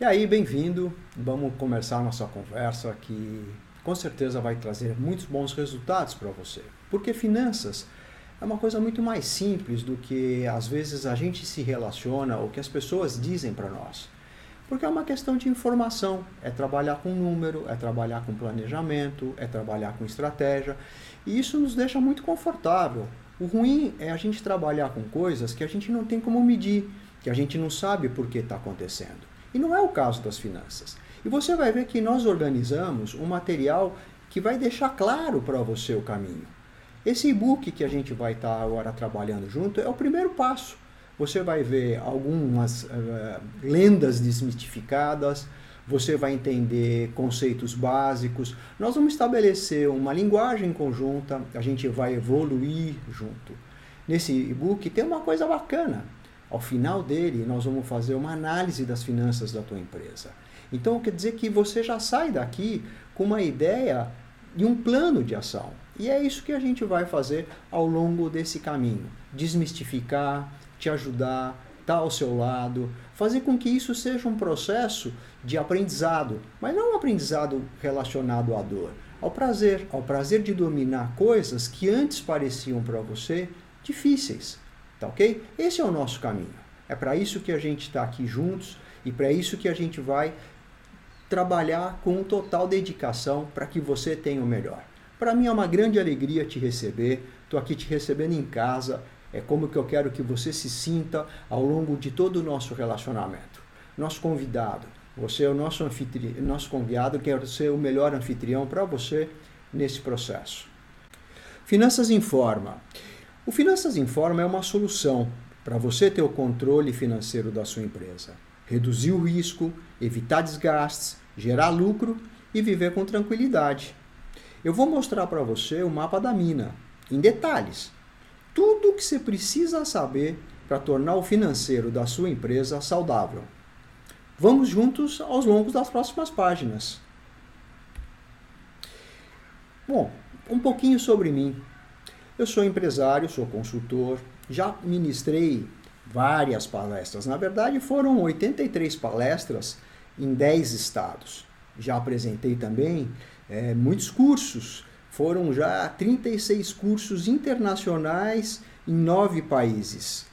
E aí, bem-vindo. Vamos começar nossa conversa que com certeza vai trazer muitos bons resultados para você. Porque finanças é uma coisa muito mais simples do que às vezes a gente se relaciona ou que as pessoas dizem para nós. Porque é uma questão de informação, é trabalhar com número, é trabalhar com planejamento, é trabalhar com estratégia, e isso nos deixa muito confortável. O ruim é a gente trabalhar com coisas que a gente não tem como medir, que a gente não sabe por que está acontecendo. E não é o caso das finanças. E você vai ver que nós organizamos um material que vai deixar claro para você o caminho. Esse e-book que a gente vai estar tá agora trabalhando junto é o primeiro passo. Você vai ver algumas uh, lendas desmistificadas, você vai entender conceitos básicos. Nós vamos estabelecer uma linguagem conjunta, a gente vai evoluir junto. Nesse e-book tem uma coisa bacana. Ao final dele, nós vamos fazer uma análise das finanças da tua empresa. Então, quer dizer que você já sai daqui com uma ideia e um plano de ação. E é isso que a gente vai fazer ao longo desse caminho. Desmistificar, te ajudar, estar tá ao seu lado, fazer com que isso seja um processo de aprendizado, mas não um aprendizado relacionado à dor, ao prazer, ao prazer de dominar coisas que antes pareciam para você difíceis. Tá ok? Esse é o nosso caminho. É para isso que a gente está aqui juntos e para isso que a gente vai trabalhar com total dedicação para que você tenha o melhor. Para mim é uma grande alegria te receber. Estou aqui te recebendo em casa. É como que eu quero que você se sinta ao longo de todo o nosso relacionamento. Nosso convidado, você é o nosso anfitrião, nosso convidado, quero ser o melhor anfitrião para você nesse processo. Finanças Informa. O Finanças Informa é uma solução para você ter o controle financeiro da sua empresa, reduzir o risco, evitar desgastes, gerar lucro e viver com tranquilidade. Eu vou mostrar para você o mapa da mina, em detalhes. Tudo o que você precisa saber para tornar o financeiro da sua empresa saudável. Vamos juntos aos longos das próximas páginas. Bom, um pouquinho sobre mim. Eu sou empresário, sou consultor, já ministrei várias palestras. Na verdade, foram 83 palestras em 10 estados. Já apresentei também é, muitos cursos. Foram já 36 cursos internacionais em nove países,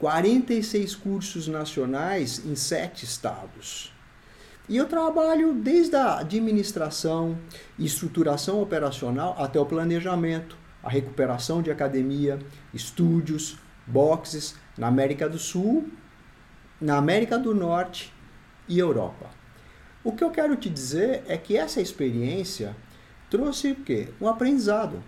46 cursos nacionais em sete estados. E eu trabalho desde a administração, estruturação operacional até o planejamento, a recuperação de academia, estúdios, boxes na América do Sul, na América do Norte e Europa. O que eu quero te dizer é que essa experiência trouxe o quê? Um aprendizado.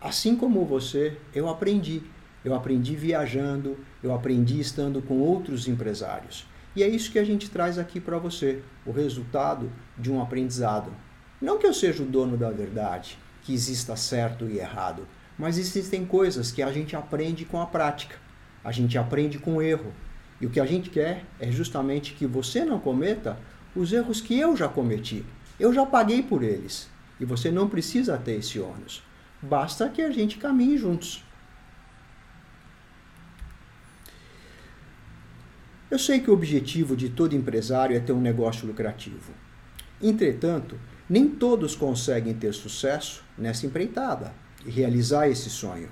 Assim como você, eu aprendi. Eu aprendi viajando, eu aprendi estando com outros empresários. E é isso que a gente traz aqui para você, o resultado de um aprendizado. Não que eu seja o dono da verdade, que exista certo e errado. Mas existem coisas que a gente aprende com a prática, a gente aprende com o erro. E o que a gente quer é justamente que você não cometa os erros que eu já cometi. Eu já paguei por eles. E você não precisa ter esse ônus. Basta que a gente caminhe juntos. Eu sei que o objetivo de todo empresário é ter um negócio lucrativo. Entretanto, nem todos conseguem ter sucesso nessa empreitada e realizar esse sonho.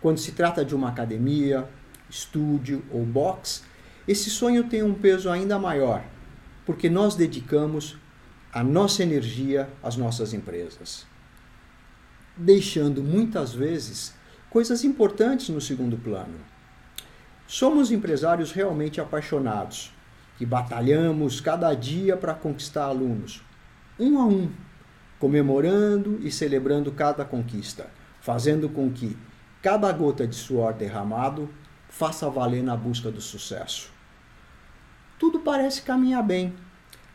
Quando se trata de uma academia, estúdio ou box, esse sonho tem um peso ainda maior, porque nós dedicamos a nossa energia às nossas empresas, deixando muitas vezes coisas importantes no segundo plano. Somos empresários realmente apaixonados, que batalhamos cada dia para conquistar alunos, um a um, comemorando e celebrando cada conquista, fazendo com que cada gota de suor derramado faça valer na busca do sucesso. Tudo parece caminhar bem,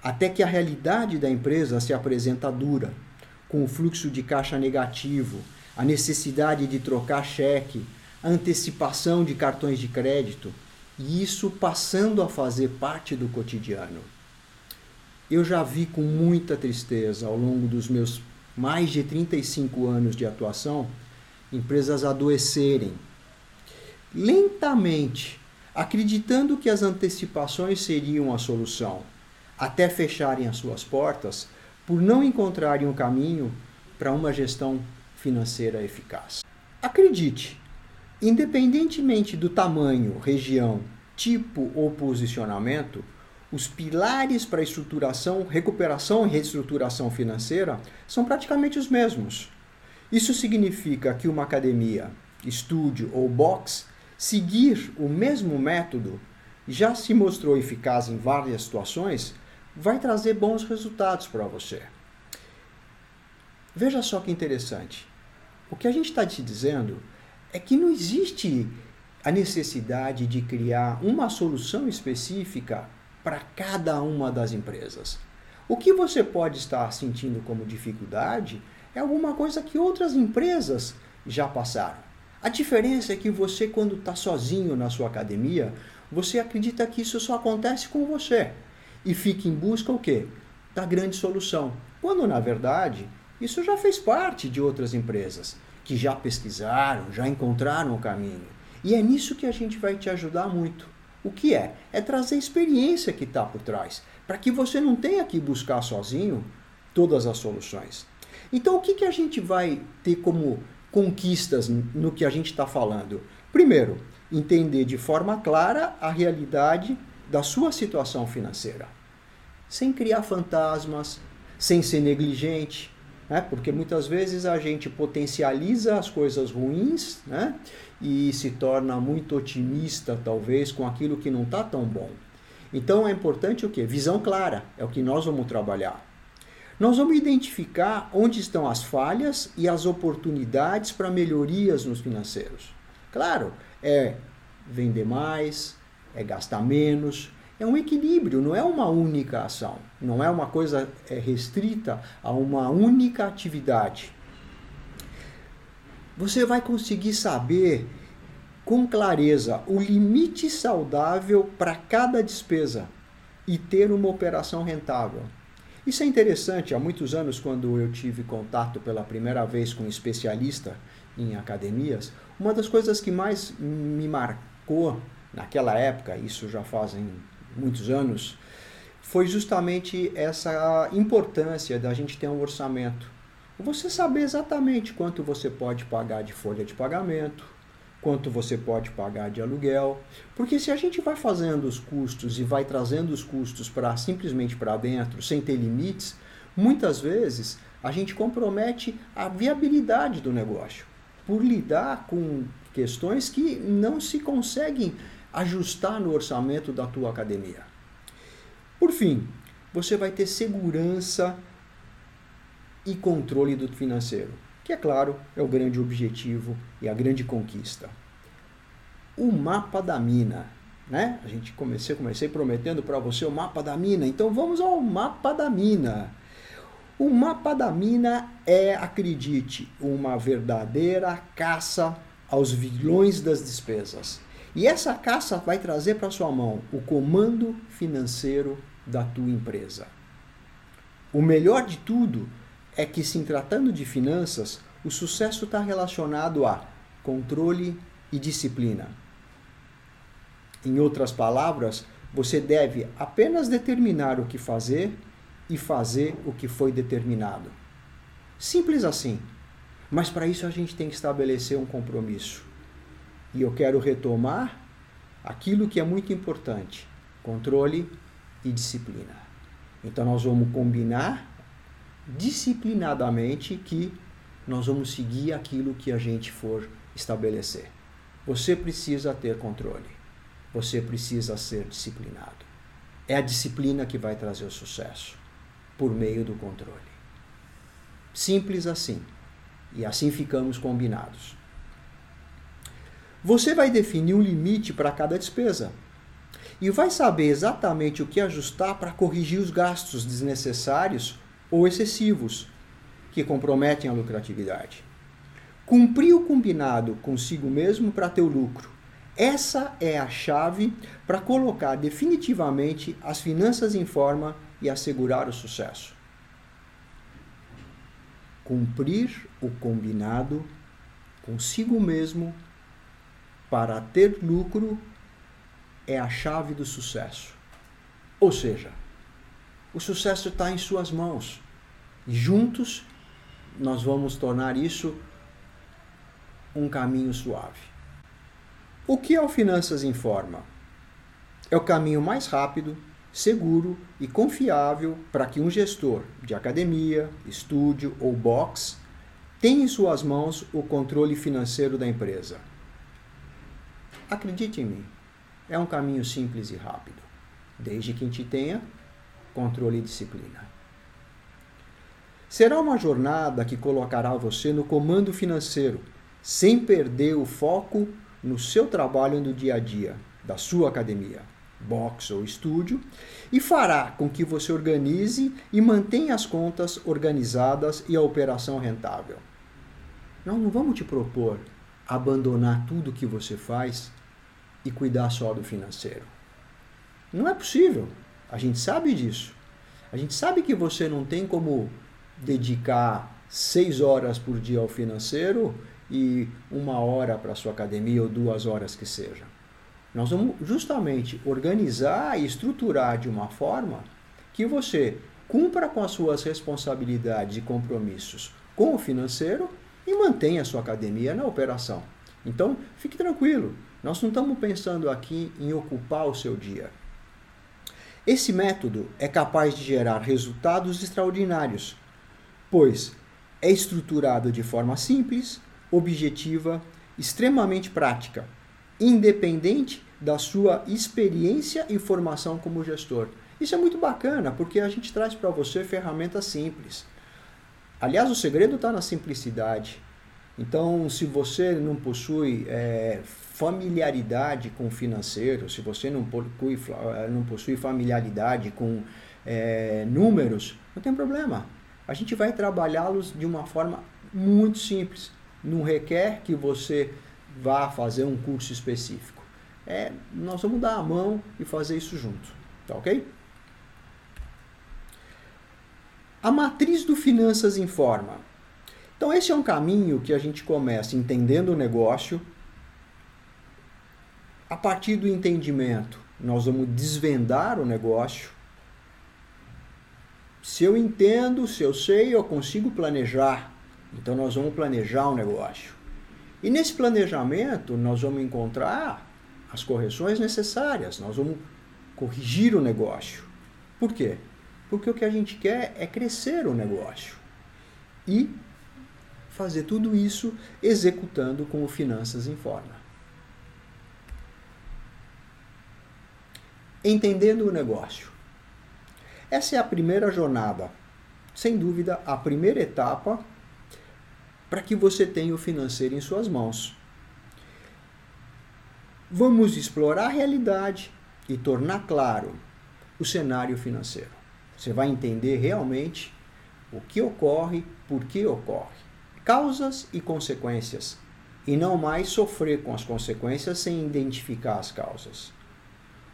até que a realidade da empresa se apresenta dura, com o fluxo de caixa negativo, a necessidade de trocar cheque, a antecipação de cartões de crédito, e isso passando a fazer parte do cotidiano eu já vi com muita tristeza ao longo dos meus mais de 35 anos de atuação empresas adoecerem lentamente, acreditando que as antecipações seriam a solução, até fecharem as suas portas por não encontrarem um caminho para uma gestão financeira eficaz. Acredite, independentemente do tamanho, região, tipo ou posicionamento, os pilares para estruturação, recuperação e reestruturação financeira são praticamente os mesmos. Isso significa que uma academia, estúdio ou box seguir o mesmo método já se mostrou eficaz em várias situações, vai trazer bons resultados para você. Veja só que interessante. O que a gente está te dizendo é que não existe a necessidade de criar uma solução específica para cada uma das empresas. O que você pode estar sentindo como dificuldade é alguma coisa que outras empresas já passaram. A diferença é que você, quando está sozinho na sua academia, você acredita que isso só acontece com você e fica em busca o quê? Da grande solução. Quando na verdade isso já fez parte de outras empresas que já pesquisaram, já encontraram o caminho. E é nisso que a gente vai te ajudar muito. O que é? É trazer a experiência que está por trás, para que você não tenha que buscar sozinho todas as soluções. Então, o que, que a gente vai ter como conquistas no que a gente está falando? Primeiro, entender de forma clara a realidade da sua situação financeira, sem criar fantasmas, sem ser negligente, né? porque muitas vezes a gente potencializa as coisas ruins né? e se torna muito otimista, talvez, com aquilo que não está tão bom. Então é importante o que? Visão clara, é o que nós vamos trabalhar. Nós vamos identificar onde estão as falhas e as oportunidades para melhorias nos financeiros. Claro, é vender mais, é gastar menos, é um equilíbrio, não é uma única ação, não é uma coisa é, restrita a uma única atividade. Você vai conseguir saber com clareza o limite saudável para cada despesa e ter uma operação rentável. Isso é interessante. Há muitos anos, quando eu tive contato pela primeira vez com um especialista em academias, uma das coisas que mais me marcou naquela época, isso já fazem muitos anos, foi justamente essa importância da gente ter um orçamento. Você saber exatamente quanto você pode pagar de folha de pagamento, quanto você pode pagar de aluguel, porque se a gente vai fazendo os custos e vai trazendo os custos para simplesmente para dentro, sem ter limites, muitas vezes a gente compromete a viabilidade do negócio por lidar com questões que não se conseguem ajustar no orçamento da tua academia. Por fim, você vai ter segurança e controle do financeiro, que é claro, é o grande objetivo e a grande conquista. O mapa da mina, né? A gente comecei, comecei prometendo para você o mapa da mina, então vamos ao mapa da mina. O mapa da mina é, acredite, uma verdadeira caça aos vilões das despesas. E essa caça vai trazer para sua mão o comando financeiro da tua empresa. O melhor de tudo é que, se tratando de finanças, o sucesso está relacionado a controle e disciplina. Em outras palavras, você deve apenas determinar o que fazer e fazer o que foi determinado. Simples assim. Mas para isso a gente tem que estabelecer um compromisso. E eu quero retomar aquilo que é muito importante: controle e disciplina. Então nós vamos combinar disciplinadamente que nós vamos seguir aquilo que a gente for estabelecer. Você precisa ter controle. Você precisa ser disciplinado. É a disciplina que vai trazer o sucesso por meio do controle. Simples assim. E assim ficamos combinados. Você vai definir um limite para cada despesa e vai saber exatamente o que ajustar para corrigir os gastos desnecessários ou excessivos que comprometem a lucratividade. Cumprir o combinado consigo mesmo para ter o lucro. Essa é a chave para colocar definitivamente as finanças em forma e assegurar o sucesso. Cumprir o combinado consigo mesmo para ter lucro é a chave do sucesso. Ou seja, o sucesso está em suas mãos. E juntos nós vamos tornar isso um caminho suave. O que é o Finanças Informa? É o caminho mais rápido, seguro e confiável para que um gestor de academia, estúdio ou box tenha em suas mãos o controle financeiro da empresa. Acredite em mim, é um caminho simples e rápido, desde que gente tenha controle e disciplina. Será uma jornada que colocará você no comando financeiro, sem perder o foco no seu trabalho no dia a dia, da sua academia, box ou estúdio, e fará com que você organize e mantenha as contas organizadas e a operação rentável. Nós não vamos te propor abandonar tudo que você faz e cuidar só do financeiro. Não é possível. A gente sabe disso. A gente sabe que você não tem como dedicar seis horas por dia ao financeiro e uma hora para a sua academia ou duas horas que seja. Nós vamos justamente organizar e estruturar de uma forma que você cumpra com as suas responsabilidades e compromissos com o financeiro e mantenha a sua academia na operação. Então, fique tranquilo, nós não estamos pensando aqui em ocupar o seu dia. Esse método é capaz de gerar resultados extraordinários, pois é estruturado de forma simples, objetiva, extremamente prática, independente da sua experiência e formação como gestor. Isso é muito bacana, porque a gente traz para você ferramentas simples. Aliás, o segredo está na simplicidade. Então, se você não possui é, familiaridade com o financeiro, se você não possui, não possui familiaridade com é, números, não tem problema. A gente vai trabalhá-los de uma forma muito simples. Não requer que você vá fazer um curso específico. É, nós vamos dar a mão e fazer isso junto. Tá ok? A matriz do Finanças Informa então, esse é um caminho que a gente começa entendendo o negócio. A partir do entendimento, nós vamos desvendar o negócio. Se eu entendo, se eu sei, eu consigo planejar. Então, nós vamos planejar o negócio. E nesse planejamento, nós vamos encontrar as correções necessárias, nós vamos corrigir o negócio. Por quê? Porque o que a gente quer é crescer o negócio. E fazer tudo isso executando com o Finanças em Forma. Entendendo o negócio. Essa é a primeira jornada, sem dúvida, a primeira etapa para que você tenha o financeiro em suas mãos. Vamos explorar a realidade e tornar claro o cenário financeiro. Você vai entender realmente o que ocorre, por que ocorre causas e consequências, e não mais sofrer com as consequências sem identificar as causas.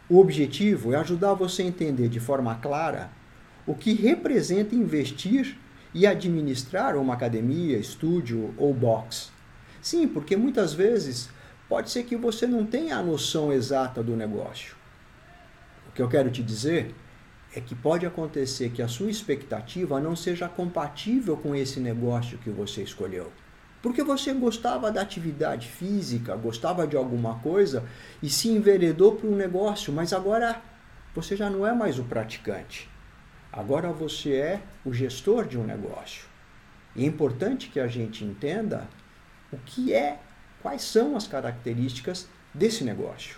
O objetivo é ajudar você a entender de forma clara o que representa investir e administrar uma academia, estúdio ou box. Sim, porque muitas vezes pode ser que você não tenha a noção exata do negócio. O que eu quero te dizer é que pode acontecer que a sua expectativa não seja compatível com esse negócio que você escolheu. Porque você gostava da atividade física, gostava de alguma coisa e se enveredou para um negócio, mas agora você já não é mais o praticante. Agora você é o gestor de um negócio. E é importante que a gente entenda o que é, quais são as características desse negócio.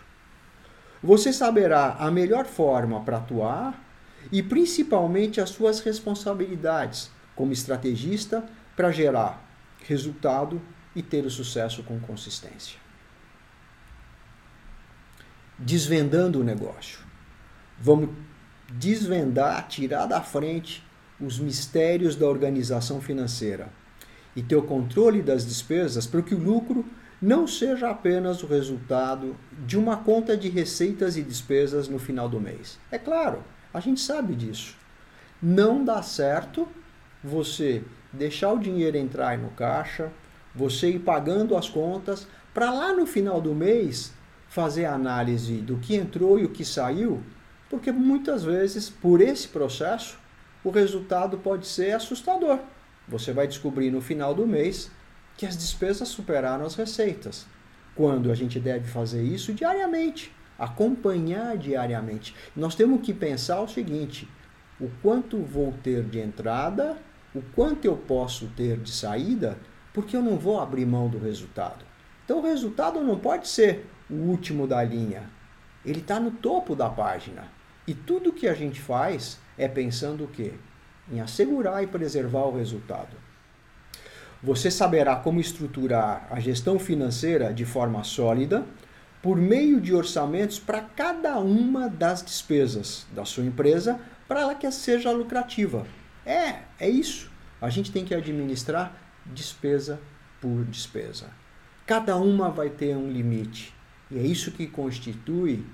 Você saberá a melhor forma para atuar e principalmente as suas responsabilidades como estrategista para gerar resultado e ter o sucesso com consistência. Desvendando o negócio. Vamos desvendar, tirar da frente os mistérios da organização financeira e ter o controle das despesas para que o lucro não seja apenas o resultado de uma conta de receitas e despesas no final do mês. É claro, a gente sabe disso. Não dá certo você deixar o dinheiro entrar no caixa, você ir pagando as contas, para lá no final do mês fazer a análise do que entrou e o que saiu Porque muitas vezes, por esse processo, o resultado pode ser assustador. Você vai descobrir no final do mês que as despesas superaram as receitas. Quando a gente deve fazer isso diariamente, acompanhar diariamente. Nós temos que pensar o seguinte: o quanto vou ter de entrada, o quanto eu posso ter de saída, porque eu não vou abrir mão do resultado. Então o resultado não pode ser o último da linha. Ele está no topo da página. E tudo que a gente faz é pensando o quê? Em assegurar e preservar o resultado. Você saberá como estruturar a gestão financeira de forma sólida por meio de orçamentos para cada uma das despesas da sua empresa para ela que seja lucrativa. É, é isso. A gente tem que administrar despesa por despesa. Cada uma vai ter um limite. E é isso que constitui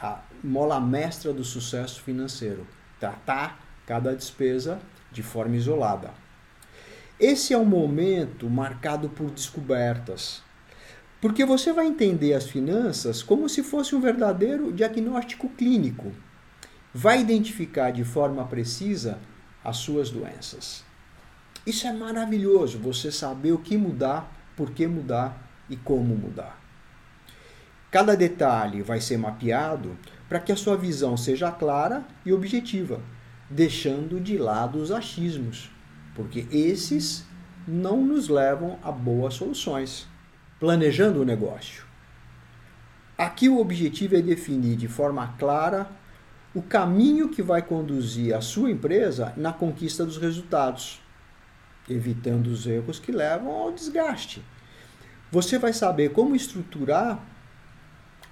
a mola mestra do sucesso financeiro. Tratar cada despesa de forma isolada. Esse é um momento marcado por descobertas. Porque você vai entender as finanças como se fosse um verdadeiro diagnóstico clínico. Vai identificar de forma precisa as suas doenças. Isso é maravilhoso, você saber o que mudar, por que mudar e como mudar. Cada detalhe vai ser mapeado para que a sua visão seja clara e objetiva, deixando de lado os achismos, porque esses não nos levam a boas soluções. Planejando o negócio. Aqui o objetivo é definir de forma clara o caminho que vai conduzir a sua empresa na conquista dos resultados, evitando os erros que levam ao desgaste você vai saber como estruturar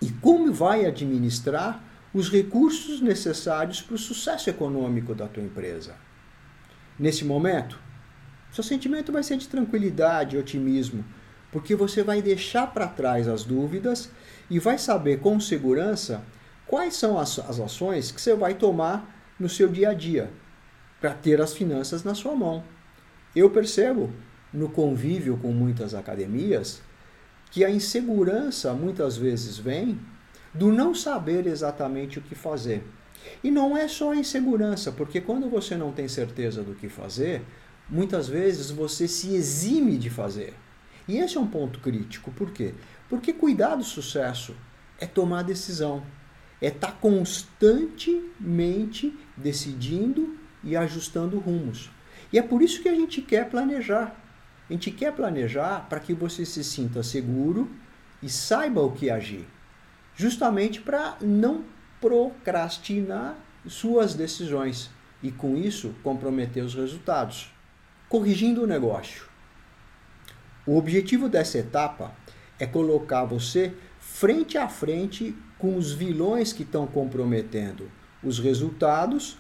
e como vai administrar os recursos necessários para o sucesso econômico da tua empresa. Nesse momento, seu sentimento vai ser de tranquilidade e otimismo, porque você vai deixar para trás as dúvidas e vai saber com segurança quais são as, as ações que você vai tomar no seu dia a dia para ter as finanças na sua mão. Eu percebo no convívio com muitas academias que a insegurança muitas vezes vem do não saber exatamente o que fazer. E não é só a insegurança, porque quando você não tem certeza do que fazer, muitas vezes você se exime de fazer. E esse é um ponto crítico. Por quê? Porque cuidar do sucesso é tomar decisão, é estar tá constantemente decidindo e ajustando rumos. E é por isso que a gente quer planejar. A gente quer planejar para que você se sinta seguro e saiba o que agir, justamente para não procrastinar suas decisões e com isso comprometer os resultados. Corrigindo o negócio. O objetivo dessa etapa é colocar você frente a frente com os vilões que estão comprometendo os resultados,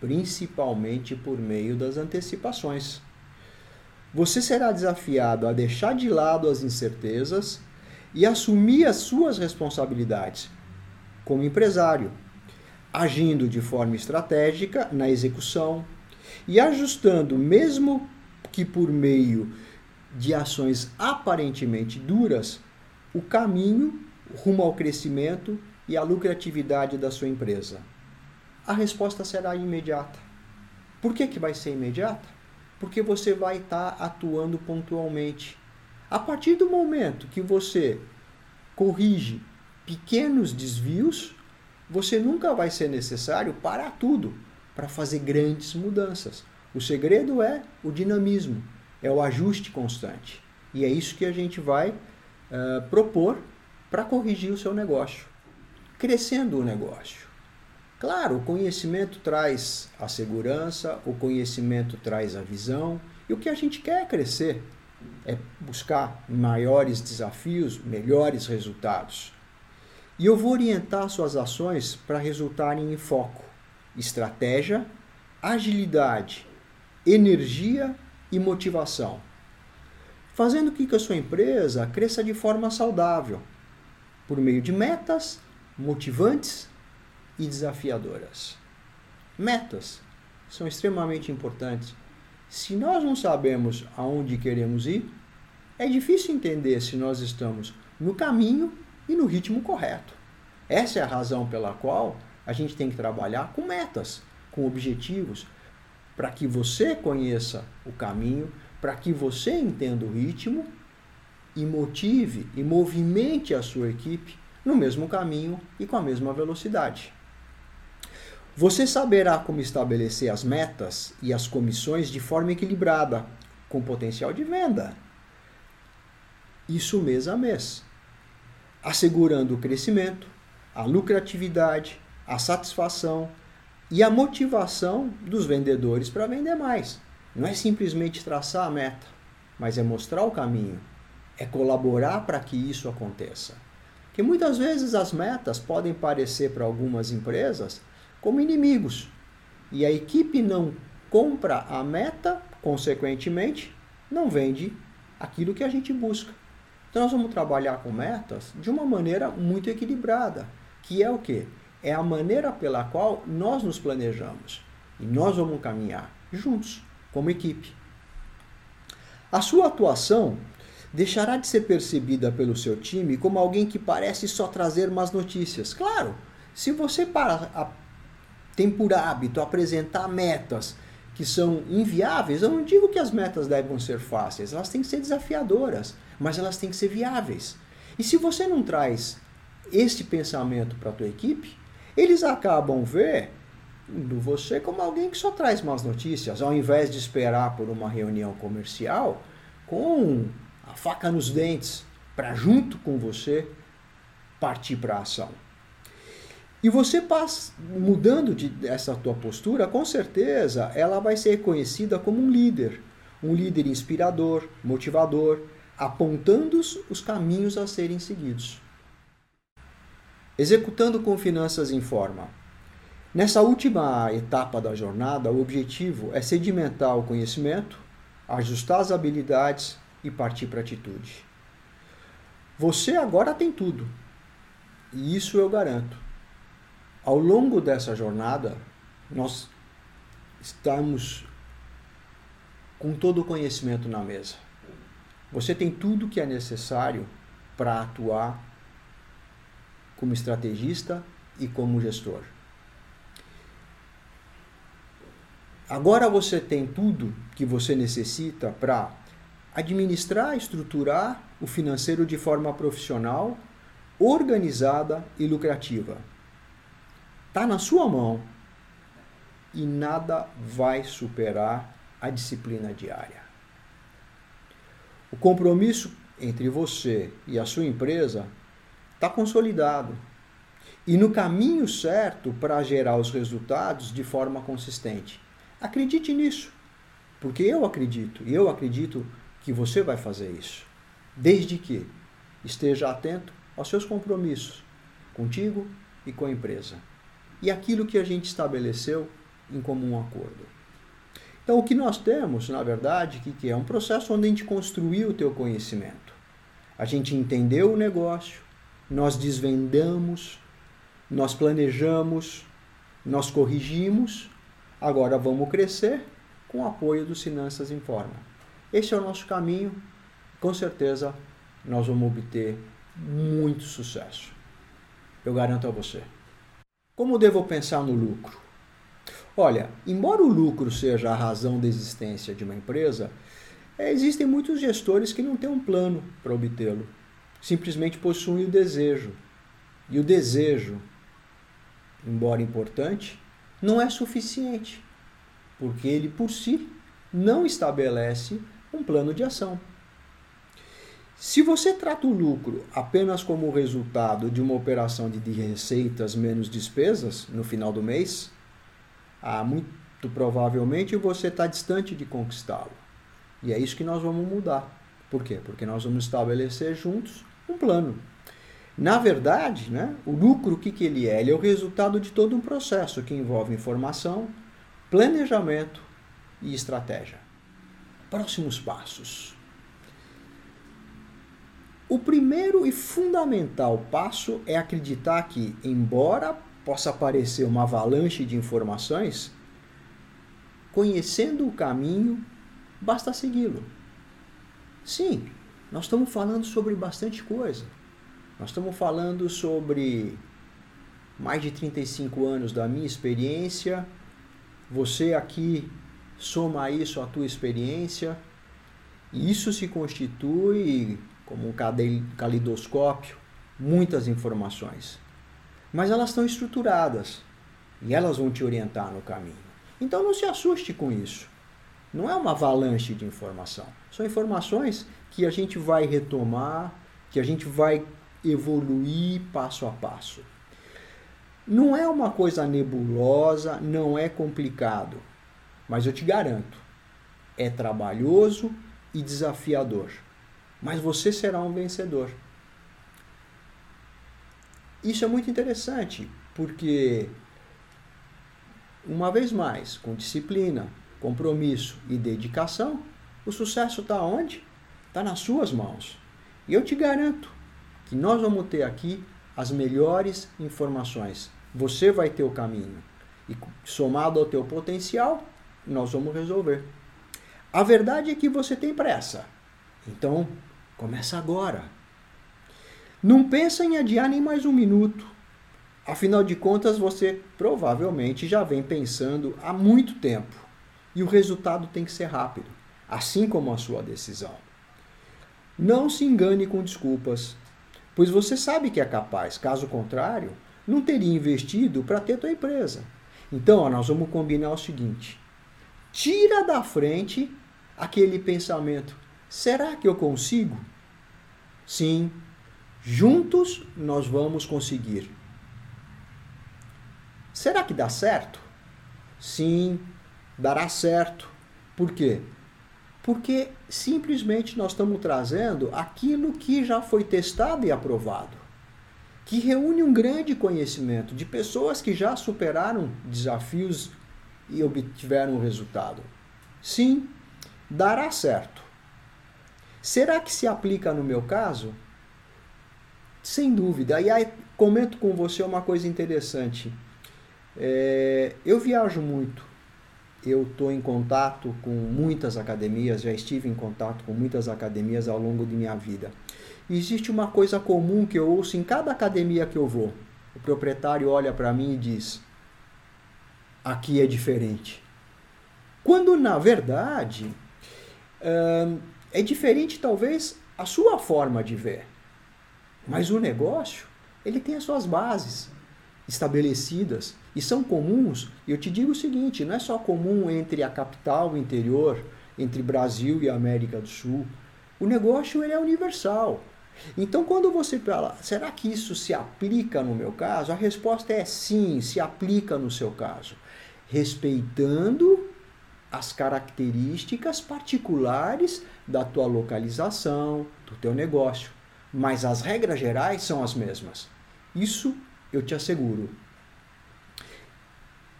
principalmente por meio das antecipações. Você será desafiado a deixar de lado as incertezas e assumir as suas responsabilidades como empresário, agindo de forma estratégica na execução e ajustando, mesmo que por meio de ações aparentemente duras, o caminho rumo ao crescimento e à lucratividade da sua empresa. A resposta será imediata. Por que, que vai ser imediata? porque você vai estar tá atuando pontualmente. A partir do momento que você corrige pequenos desvios, você nunca vai ser necessário parar tudo para fazer grandes mudanças. O segredo é o dinamismo, é o ajuste constante. E é isso que a gente vai uh, propor para corrigir o seu negócio, crescendo o negócio. Claro, o conhecimento traz a segurança, o conhecimento traz a visão, e o que a gente quer é crescer, é buscar maiores desafios, melhores resultados. E eu vou orientar suas ações para resultarem em foco, estratégia, agilidade, energia e motivação, fazendo com que a sua empresa cresça de forma saudável, por meio de metas motivantes e desafiadoras. Metas são extremamente importantes. Se nós não sabemos aonde queremos ir, é difícil entender se nós estamos no caminho e no ritmo correto. Essa é a razão pela qual A gente tem que trabalhar com metas, com objetivos, para que você conheça o caminho, para que você entenda o ritmo e motive e movimente a sua equipe no mesmo caminho e com a mesma velocidade. Você saberá como estabelecer as metas e as comissões de forma equilibrada, com potencial de venda. Isso mês a mês, assegurando o crescimento, a lucratividade, a satisfação e a motivação dos vendedores para vender mais. Não é simplesmente traçar a meta, mas é mostrar o caminho, é colaborar para que isso aconteça. Que muitas vezes as metas podem parecer para algumas empresas como inimigos e a equipe não compra a meta, consequentemente, não vende aquilo que a gente busca. Então nós vamos trabalhar com metas de uma maneira muito equilibrada, que é o que? É a maneira pela qual nós nos planejamos e nós vamos caminhar juntos, como equipe. A sua atuação deixará de ser percebida pelo seu time como alguém que parece só trazer más notícias. Claro, se você para a, tem por hábito apresentar metas que são inviáveis, eu não digo que as metas devem ser fáceis, elas têm que ser desafiadoras, mas elas têm que ser viáveis. E se você não traz este pensamento para a tua equipe, eles acabam vendo você como alguém que só traz más notícias, ao invés de esperar por uma reunião comercial com a faca nos dentes, para junto com você partir para a ação. E você passa, mudando de, essa tua postura, com certeza ela vai ser reconhecida como um líder, um líder inspirador, motivador, apontando os caminhos a serem seguidos. Executando com finanças em forma. Nessa última etapa da jornada, o objetivo é sedimentar o conhecimento, ajustar as habilidades, e partir para atitude. Você agora tem tudo. E isso eu garanto. Ao longo dessa jornada, nós estamos com todo o conhecimento na mesa. Você tem tudo que é necessário para atuar como estrategista e como gestor. Agora você tem tudo que você necessita para administrar, estruturar o financeiro de forma profissional, organizada e lucrativa. Está na sua mão e nada vai superar a disciplina diária. O compromisso entre você e a sua empresa está consolidado e no caminho certo para gerar os resultados de forma consistente. Acredite nisso, porque eu acredito, e eu acredito que você vai fazer isso, desde que esteja atento aos seus compromissos contigo e com a empresa e aquilo que a gente estabeleceu em comum acordo. Então, o que nós temos, na verdade, que é um processo onde a gente construiu o teu conhecimento. A gente entendeu o negócio, nós desvendamos, nós planejamos, nós corrigimos, agora vamos crescer com o apoio do Finanças em Forma. Esse é o nosso caminho. Com certeza nós vamos obter muito sucesso. Eu garanto a você. Como devo pensar no lucro? Olha, embora o lucro seja a razão da existência de uma empresa, é, existem muitos gestores que não têm um plano para obtê-lo. Simplesmente possuem o desejo. E o desejo, embora importante, não é suficiente, porque ele por si não estabelece um plano de ação. Se você trata o lucro apenas como resultado de uma operação de receitas menos despesas no final do mês, ah, muito provavelmente você está distante de conquistá-lo. E é isso que nós vamos mudar. Por quê? Porque nós vamos estabelecer juntos um plano. Na verdade, né, o lucro, o que, que ele é? Ele é o resultado de todo um processo que envolve informação, planejamento e estratégia. Próximos passos. O primeiro e fundamental passo é acreditar que, embora possa aparecer uma avalanche de informações, conhecendo o caminho, basta segui-lo. Sim, nós estamos falando sobre bastante coisa. Nós estamos falando sobre mais de 35 anos da minha experiência, você aqui soma isso à tua experiência, isso se constitui como um calidoscópio, muitas informações. Mas elas estão estruturadas e elas vão te orientar no caminho. Então não se assuste com isso. Não é uma avalanche de informação. São informações que a gente vai retomar, que a gente vai evoluir passo a passo. Não é uma coisa nebulosa, não é complicado, mas eu te garanto, é trabalhoso e desafiador. Mas você será um vencedor. Isso é muito interessante, porque, uma vez mais, com disciplina, compromisso e dedicação, o sucesso está onde? Está nas suas mãos. E eu te garanto que nós vamos ter aqui as melhores informações. Você vai ter o caminho. E somado ao teu potencial, nós vamos resolver. A verdade é que você tem pressa. Então, começa agora. Não pensa em adiar nem mais um minuto. Afinal de contas, você provavelmente já vem pensando há muito tempo. E o resultado tem que ser rápido, assim como a sua decisão. Não se engane com desculpas, pois você sabe que é capaz, caso contrário, não teria investido para ter tua empresa. Então, ó, nós vamos combinar o seguinte: tira da frente aquele pensamento: será que eu consigo? Sim, juntos nós vamos conseguir. Será que dá certo? Sim, dará certo. Por quê? Porque simplesmente nós estamos trazendo aquilo que já foi testado e aprovado, que reúne um grande conhecimento de pessoas que já superaram desafios e obtiveram um resultado. Sim, dará certo. Será que se aplica no meu caso? Sem dúvida. E aí comento com você uma coisa interessante. É, eu viajo muito eu estou em contato com muitas academias, já estive em contato com muitas academias ao longo de minha vida. E existe uma coisa comum que eu ouço em cada academia que eu vou. O proprietário olha para mim e diz: aqui é diferente. Quando na verdade é diferente talvez a sua forma de ver. Mas o negócio, ele tem as suas bases estabelecidas e são comuns. E eu te digo o seguinte: não é só comum entre a capital o interior, entre Brasil e América do Sul. O negócio ele é universal. Então, quando você fala, será que isso se aplica no meu caso? A resposta é sim, se aplica no seu caso, respeitando as características particulares da tua localização, do teu negócio. Mas as regras gerais são as mesmas. Isso eu te asseguro.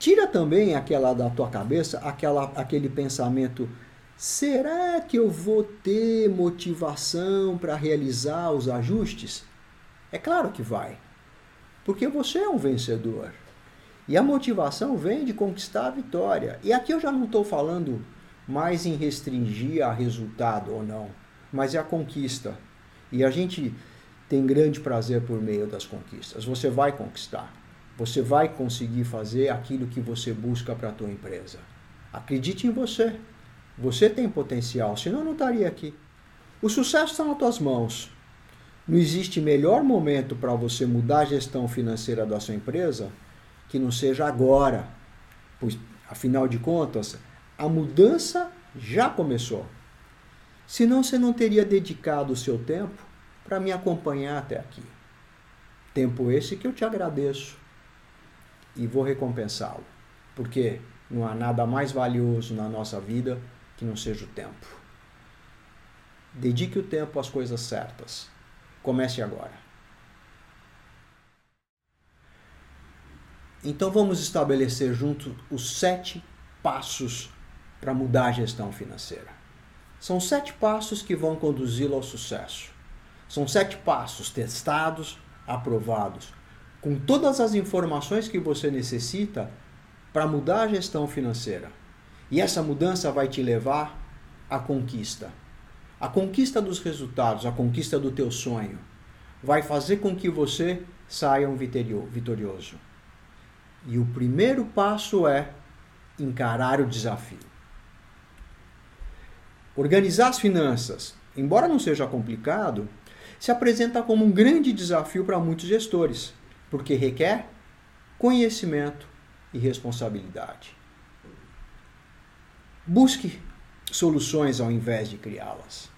Tira também aquela da tua cabeça, aquela, aquele pensamento: será que eu vou ter motivação para realizar os ajustes? É claro que vai, porque você é um vencedor. E a motivação vem de conquistar a vitória. E aqui eu já não estou falando mais em restringir a resultado ou não, mas é a conquista. E a gente tem grande prazer por meio das conquistas. Você vai conquistar. Você vai conseguir fazer aquilo que você busca para a tua empresa. Acredite em você. Você tem potencial, senão não estaria aqui. O sucesso está nas tuas mãos. Não existe melhor momento para você mudar a gestão financeira da sua empresa que não seja agora. Pois, afinal de contas, a mudança já começou. Senão você não teria dedicado o seu tempo para me acompanhar até aqui. Tempo esse que eu te agradeço e vou recompensá-lo, porque não há nada mais valioso na nossa vida que não seja o tempo. Dedique o tempo às coisas certas. Comece agora. Então vamos estabelecer juntos os sete passos para mudar a gestão financeira. São sete passos que vão conduzi-lo ao sucesso. São sete passos testados, aprovados, com todas as informações que você necessita para mudar a gestão financeira. E essa mudança vai te levar à conquista. A conquista dos resultados, a conquista do teu sonho, vai fazer com que você saia um vitorioso. E o primeiro passo é encarar o desafio. Organizar as finanças, embora não seja complicado, se apresenta como um grande desafio para muitos gestores, porque requer conhecimento e responsabilidade. Busque soluções ao invés de criá-las.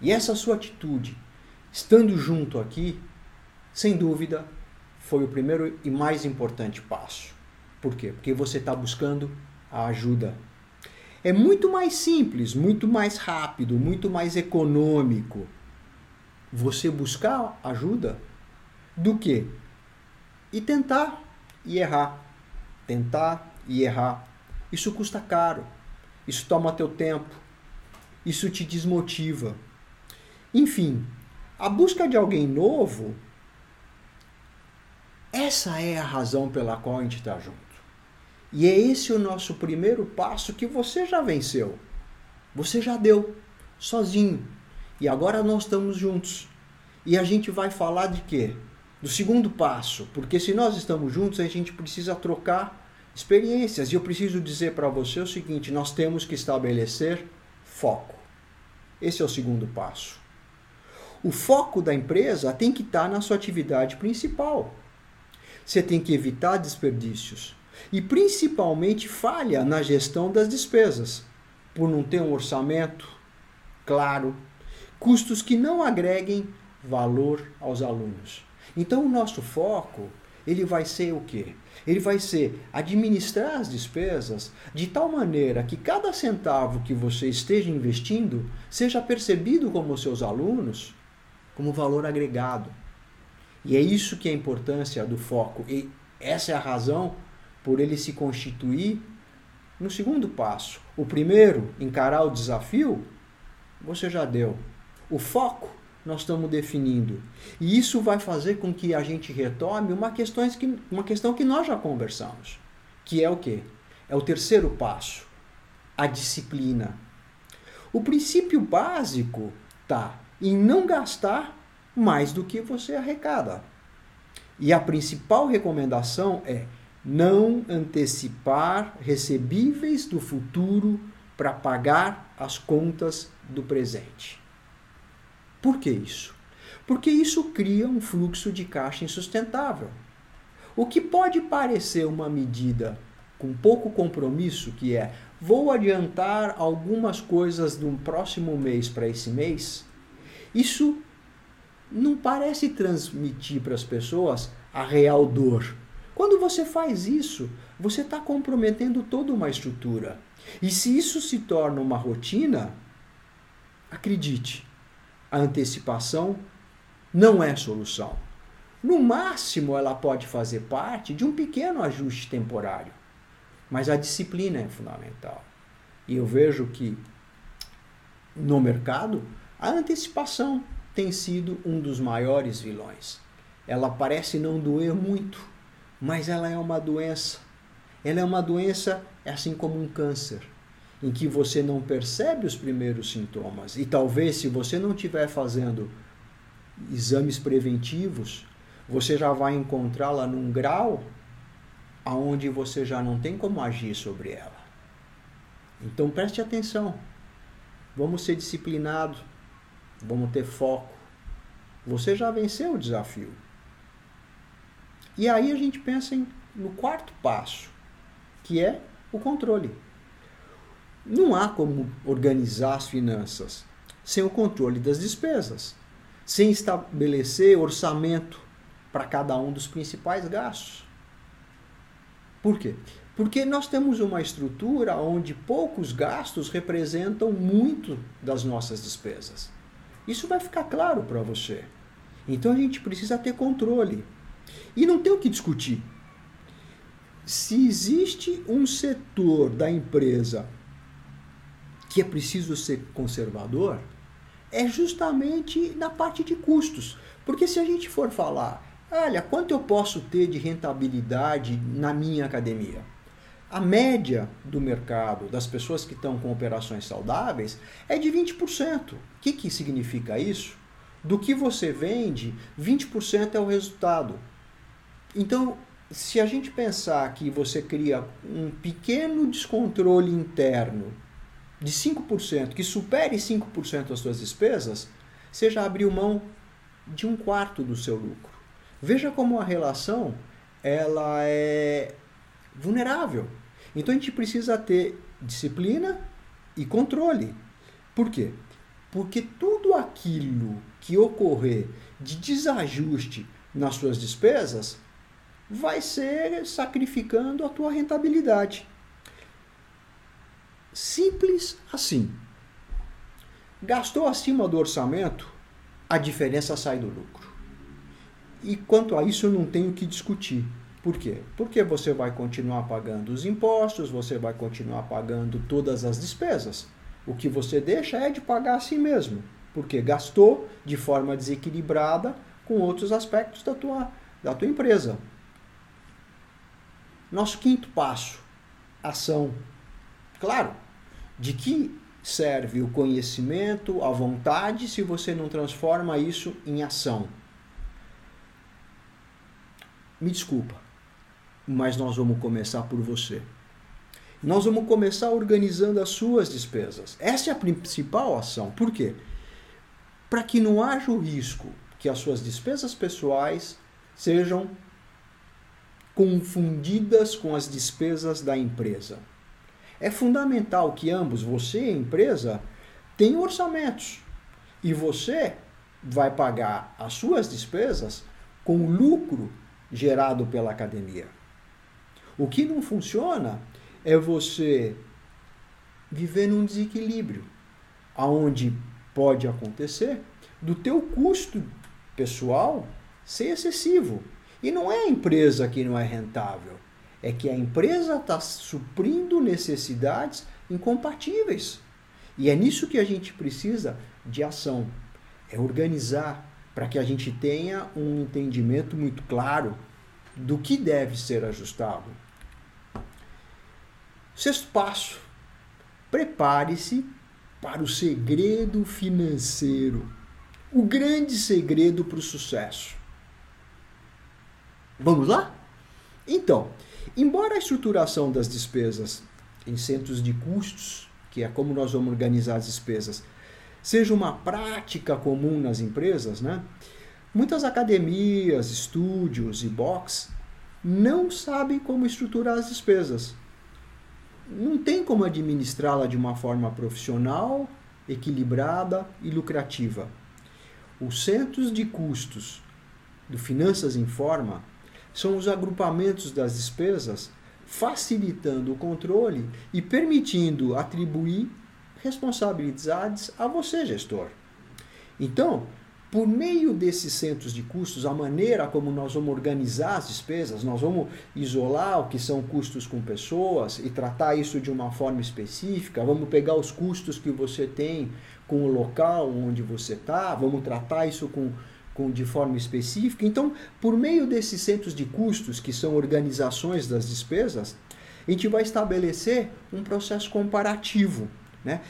E essa sua atitude, estando junto aqui, sem dúvida, foi o primeiro e mais importante passo. Por quê? Porque você está buscando a ajuda. É muito mais simples, muito mais rápido, muito mais econômico você buscar ajuda do que e tentar e errar. Tentar e errar. Isso custa caro. Isso toma teu tempo. Isso te desmotiva. Enfim, a busca de alguém novo, essa é a razão pela qual a gente está junto. E é esse o nosso primeiro passo que você já venceu. Você já deu, sozinho. E agora nós estamos juntos. E a gente vai falar de quê? Do segundo passo. Porque se nós estamos juntos, a gente precisa trocar experiências. E eu preciso dizer para você o seguinte: nós temos que estabelecer foco. Esse é o segundo passo. O foco da empresa tem que estar na sua atividade principal. Você tem que evitar desperdícios e principalmente falha na gestão das despesas, por não ter um orçamento claro, custos que não agreguem valor aos alunos. Então o nosso foco, ele vai ser o quê? Ele vai ser administrar as despesas de tal maneira que cada centavo que você esteja investindo seja percebido como seus alunos como valor agregado. E é isso que é a importância do foco. E essa é a razão por ele se constituir no segundo passo. O primeiro, encarar o desafio, você já deu. O foco, nós estamos definindo. E isso vai fazer com que a gente retome uma questão que, uma questão que nós já conversamos, que é o quê? É o terceiro passo, a disciplina. O princípio básico tá em não gastar mais do que você arrecada. E a principal recomendação é não antecipar recebíveis do futuro para pagar as contas do presente. Por que isso? Porque isso cria um fluxo de caixa insustentável. O que pode parecer uma medida com pouco compromisso, que é vou adiantar algumas coisas do próximo mês para esse mês, isso não parece transmitir para as pessoas a real dor. Quando você faz isso, você está comprometendo toda uma estrutura. E se isso se torna uma rotina, acredite, a antecipação não é solução. No máximo, ela pode fazer parte de um pequeno ajuste temporário, mas a disciplina é fundamental. E eu vejo que no mercado, a antecipação tem sido um dos maiores vilões. Ela parece não doer muito, mas ela é uma doença. Ela é uma doença assim como um câncer, em que você não percebe os primeiros sintomas. E talvez, se você não estiver fazendo exames preventivos, você já vai encontrá-la num grau aonde você já não tem como agir sobre ela. Então preste atenção. Vamos ser disciplinados Vamos ter foco. Você já venceu o desafio. E aí a gente pensa em, no quarto passo, que é o controle. Não há como organizar as finanças sem o controle das despesas, sem estabelecer orçamento para cada um dos principais gastos. Por quê? Porque nós temos uma estrutura onde poucos gastos representam muito das nossas despesas. Isso vai ficar claro para você. Então a gente precisa ter controle. E não tem o que discutir. Se existe um setor da empresa que é preciso ser conservador, é justamente na parte de custos. Porque se a gente for falar, olha, quanto eu posso ter de rentabilidade na minha academia? A média do mercado das pessoas que estão com operações saudáveis é de 20%. O que, que significa isso? Do que você vende, 20% é o resultado. Então, se a gente pensar que você cria um pequeno descontrole interno de 5%, que supere 5% as suas despesas, você já abriu mão de um quarto do seu lucro. Veja como a relação ela é vulnerável. Então a gente precisa ter disciplina e controle. Por quê? Porque tudo aquilo que ocorrer de desajuste nas suas despesas vai ser sacrificando a tua rentabilidade. Simples assim. Gastou acima do orçamento, a diferença sai do lucro. E quanto a isso eu não tenho que discutir. Por quê? Porque você vai continuar pagando os impostos, você vai continuar pagando todas as despesas. O que você deixa é de pagar a si mesmo, porque gastou de forma desequilibrada com outros aspectos da tua, da tua empresa. Nosso quinto passo, ação. Claro, de que serve o conhecimento, a vontade, se você não transforma isso em ação? Me desculpa, mas nós vamos começar por você. Nós vamos começar organizando as suas despesas. Essa é a principal ação. Por quê? Para que não haja o risco que as suas despesas pessoais sejam confundidas com as despesas da empresa. É fundamental que ambos, você e a empresa, tenham orçamentos. E você vai pagar as suas despesas com o lucro gerado pela academia. O que não funciona é você viver num desequilíbrio, aonde pode acontecer do teu custo pessoal ser excessivo. E não é a empresa que não é rentável é que a empresa está suprindo necessidades incompatíveis. E é nisso que a gente precisa de ação. É organizar para que a gente tenha um entendimento muito claro do que deve ser ajustado. Sexto passo: prepare-se para o segredo financeiro. O grande segredo para o sucesso. Vamos lá? Então, Embora a estruturação das despesas em centros de custos, que é como nós vamos organizar as despesas, seja uma prática comum nas empresas, né? muitas academias, estúdios e box não sabem como estruturar as despesas. Não tem como administrá-la de uma forma profissional, equilibrada e lucrativa. Os centros de custos do Finanças em Forma são os agrupamentos das despesas, facilitando o controle e permitindo atribuir responsabilidades a você, gestor. Então, por meio desses centros de custos, a maneira como nós vamos organizar as despesas, nós vamos isolar o que são custos com pessoas e tratar isso de uma forma específica, vamos pegar os custos que você tem com o local onde você está, vamos tratar isso com com, de forma específica. Então, por meio desses centros de custos, que são organizações das despesas, a gente vai estabelecer um processo comparativo, né?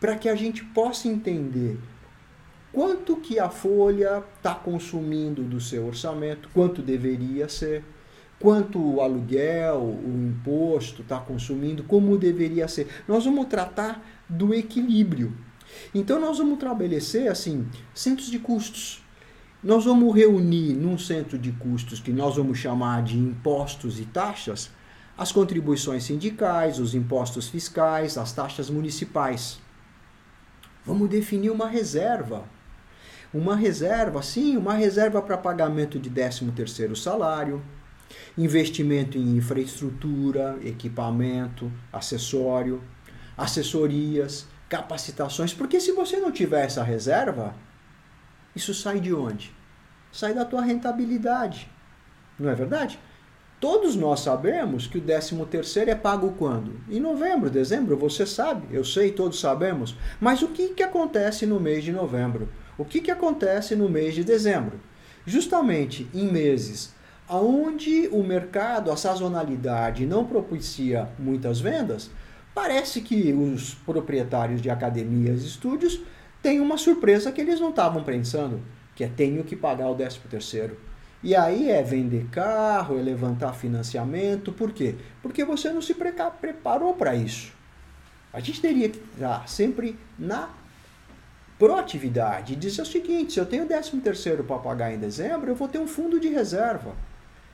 para que a gente possa entender quanto que a folha está consumindo do seu orçamento, quanto deveria ser, quanto o aluguel, o imposto está consumindo, como deveria ser. Nós vamos tratar do equilíbrio. Então nós vamos estabelecer assim centros de custos nós vamos reunir num centro de custos que nós vamos chamar de impostos e taxas as contribuições sindicais, os impostos fiscais, as taxas municipais. Vamos definir uma reserva. Uma reserva, sim, uma reserva para pagamento de 13º salário, investimento em infraestrutura, equipamento, acessório, assessorias, capacitações, porque se você não tiver essa reserva, isso sai de onde? Sai da tua rentabilidade. Não é verdade? Todos nós sabemos que o 13 terceiro é pago quando? Em novembro, dezembro, você sabe, eu sei, todos sabemos. Mas o que, que acontece no mês de novembro? O que, que acontece no mês de dezembro? Justamente em meses onde o mercado, a sazonalidade não propicia muitas vendas, parece que os proprietários de academias e estúdios tem uma surpresa que eles não estavam pensando, que é tenho que pagar o 13 terceiro. E aí é vender carro, é levantar financiamento. Por quê? Porque você não se preparou para isso. A gente teria que estar sempre na proatividade dizer o seguinte: se eu tenho 13 terceiro para pagar em dezembro, eu vou ter um fundo de reserva.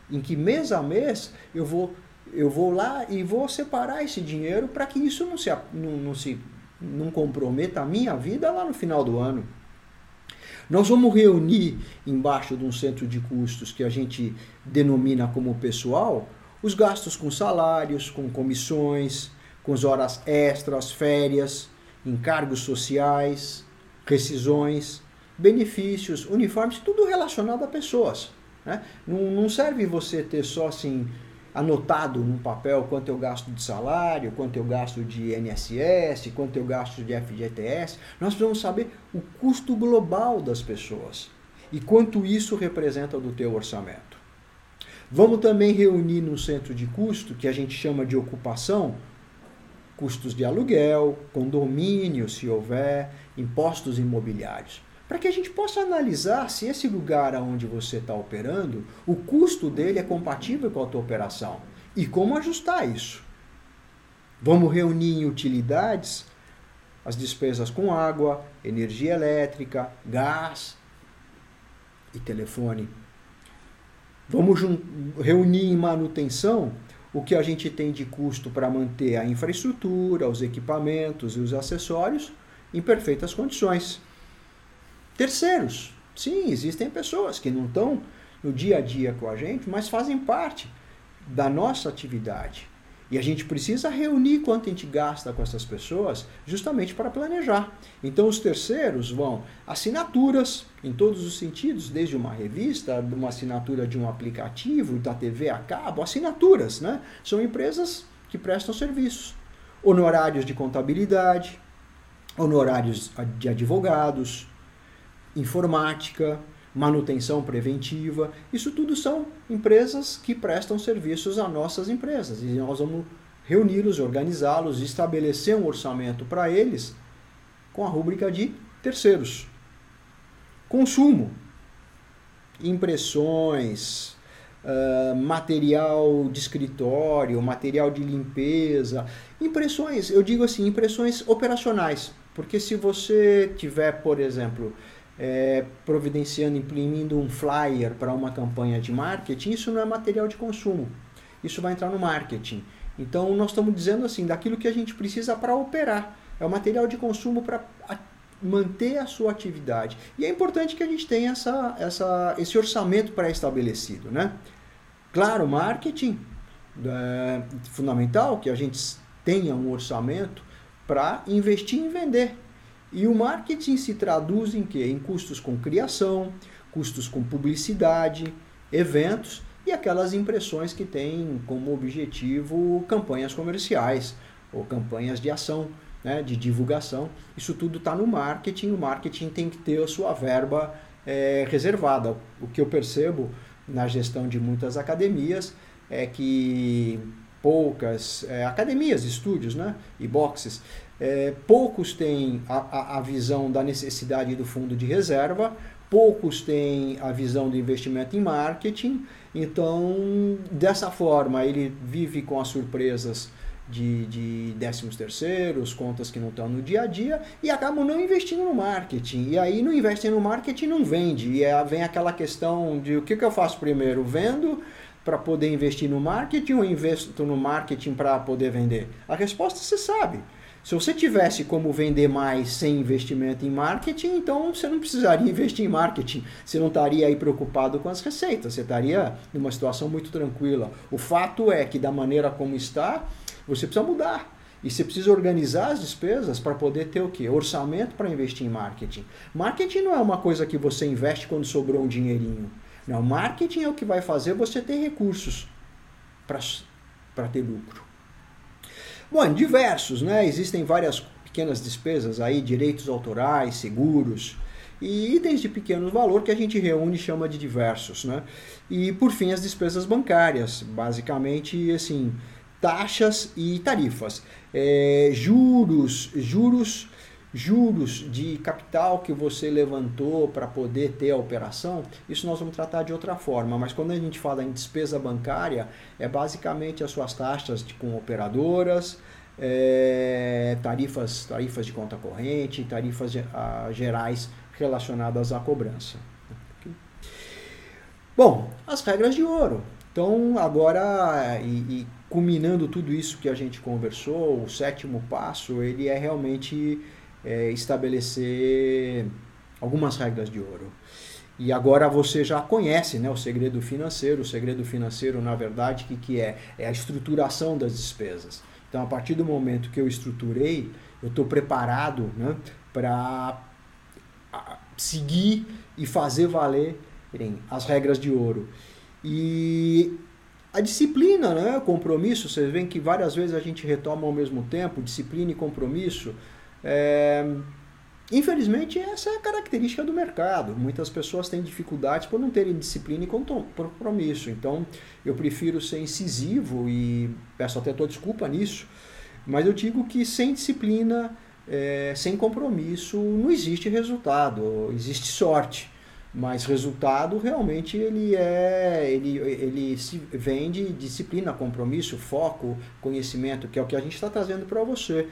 Em que mês a mês eu vou, eu vou lá e vou separar esse dinheiro para que isso não se, não, não se não comprometa a minha vida lá no final do ano. Nós vamos reunir embaixo de um centro de custos que a gente denomina como pessoal os gastos com salários, com comissões, com as horas extras, férias, encargos sociais, rescisões, benefícios, uniformes, tudo relacionado a pessoas. Né? Não, não serve você ter só assim anotado no papel quanto eu gasto de salário, quanto eu gasto de NSS, quanto eu gasto de FGTS. Nós precisamos saber o custo global das pessoas e quanto isso representa do teu orçamento. Vamos também reunir no centro de custo, que a gente chama de ocupação, custos de aluguel, condomínio, se houver, impostos imobiliários para que a gente possa analisar se esse lugar onde você está operando, o custo dele é compatível com a tua operação e como ajustar isso. Vamos reunir em utilidades as despesas com água, energia elétrica, gás e telefone. Vamos reunir em manutenção o que a gente tem de custo para manter a infraestrutura, os equipamentos e os acessórios em perfeitas condições. Terceiros. Sim, existem pessoas que não estão no dia a dia com a gente, mas fazem parte da nossa atividade. E a gente precisa reunir quanto a gente gasta com essas pessoas justamente para planejar. Então os terceiros vão assinaturas em todos os sentidos, desde uma revista, uma assinatura de um aplicativo, da TV a cabo, assinaturas, né? São empresas que prestam serviços. Honorários de contabilidade, honorários de advogados, informática, manutenção preventiva. Isso tudo são empresas que prestam serviços a nossas empresas. E nós vamos reuni-los, organizá-los, estabelecer um orçamento para eles com a rúbrica de terceiros. Consumo, impressões, uh, material de escritório, material de limpeza, impressões, eu digo assim, impressões operacionais, porque se você tiver, por exemplo, é, providenciando, imprimindo um flyer para uma campanha de marketing, isso não é material de consumo. Isso vai entrar no marketing. Então, nós estamos dizendo assim, daquilo que a gente precisa para operar. É o material de consumo para manter a sua atividade. E é importante que a gente tenha essa, essa, esse orçamento pré-estabelecido. Né? Claro, marketing é fundamental que a gente tenha um orçamento para investir em vender. E o marketing se traduz em quê? Em custos com criação, custos com publicidade, eventos e aquelas impressões que têm como objetivo campanhas comerciais ou campanhas de ação, né, de divulgação. Isso tudo está no marketing. O marketing tem que ter a sua verba é, reservada. O que eu percebo na gestão de muitas academias é que poucas é, academias, estúdios né, e boxes é, poucos têm a, a, visão da necessidade do fundo de reserva, poucos têm a visão do investimento em marketing. Então, dessa forma, ele vive com as surpresas de, de décimos terceiros, contas que não estão no dia a dia e acabam não investindo no marketing. E aí não investem no marketing não vende. E é, vem aquela questão de o que, que eu faço primeiro? Vendo para poder investir no marketing ou investo no marketing para poder vender? A resposta você sabe. Se você tivesse como vender mais sem investimento em marketing, então você não precisaria investir em marketing. Você não estaria aí preocupado com as receitas, você estaria numa situação muito tranquila. O fato é que da maneira como está, você precisa mudar. E você precisa organizar as despesas para poder ter o quê? Orçamento para investir em marketing. Marketing não é uma coisa que você investe quando sobrou um dinheirinho. Não, marketing é o que vai fazer você ter recursos para ter lucro. Bom, diversos, né? Existem várias pequenas despesas aí, direitos autorais, seguros e itens de pequeno valor que a gente reúne e chama de diversos, né? E por fim as despesas bancárias, basicamente assim, taxas e tarifas, é, juros, juros, juros de capital que você levantou para poder ter a operação, isso nós vamos tratar de outra forma. Mas quando a gente fala em despesa bancária, é basicamente as suas taxas de, com operadoras, é, tarifas, tarifas de conta corrente, tarifas a, gerais relacionadas à cobrança. Bom, as regras de ouro. Então, agora, e, e, culminando tudo isso que a gente conversou, o sétimo passo, ele é realmente é, estabelecer algumas regras de ouro. E agora você já conhece né, o segredo financeiro. O segredo financeiro, na verdade, o que, que é? É a estruturação das despesas. Então, a partir do momento que eu estruturei, eu estou preparado né, para seguir e fazer valer as regras de ouro. E a disciplina, né, compromisso, vocês veem que várias vezes a gente retoma ao mesmo tempo, disciplina e compromisso. É, infelizmente, essa é a característica do mercado. Muitas pessoas têm dificuldades por não terem disciplina e compromisso. Então, eu prefiro ser incisivo e peço até tua desculpa nisso, mas eu digo que sem disciplina, é, sem compromisso, não existe resultado, existe sorte mas resultado realmente ele é ele, ele se vem de disciplina compromisso foco conhecimento que é o que a gente está trazendo para você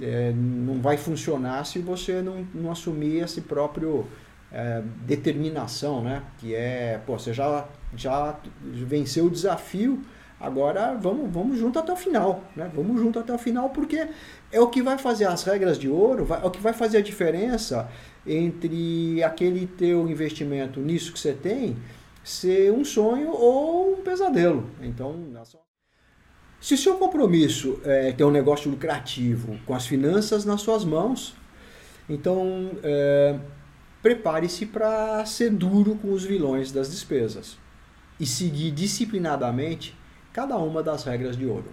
é, não vai funcionar se você não, não assumir esse próprio é, determinação né que é pô, você já já venceu o desafio agora vamos vamos junto até o final né vamos junto até o final porque é o que vai fazer as regras de ouro vai, é o que vai fazer a diferença entre aquele teu investimento nisso que você tem ser um sonho ou um pesadelo. Então, se o seu compromisso é ter um negócio lucrativo com as finanças nas suas mãos, então é, prepare-se para ser duro com os vilões das despesas e seguir disciplinadamente cada uma das regras de ouro.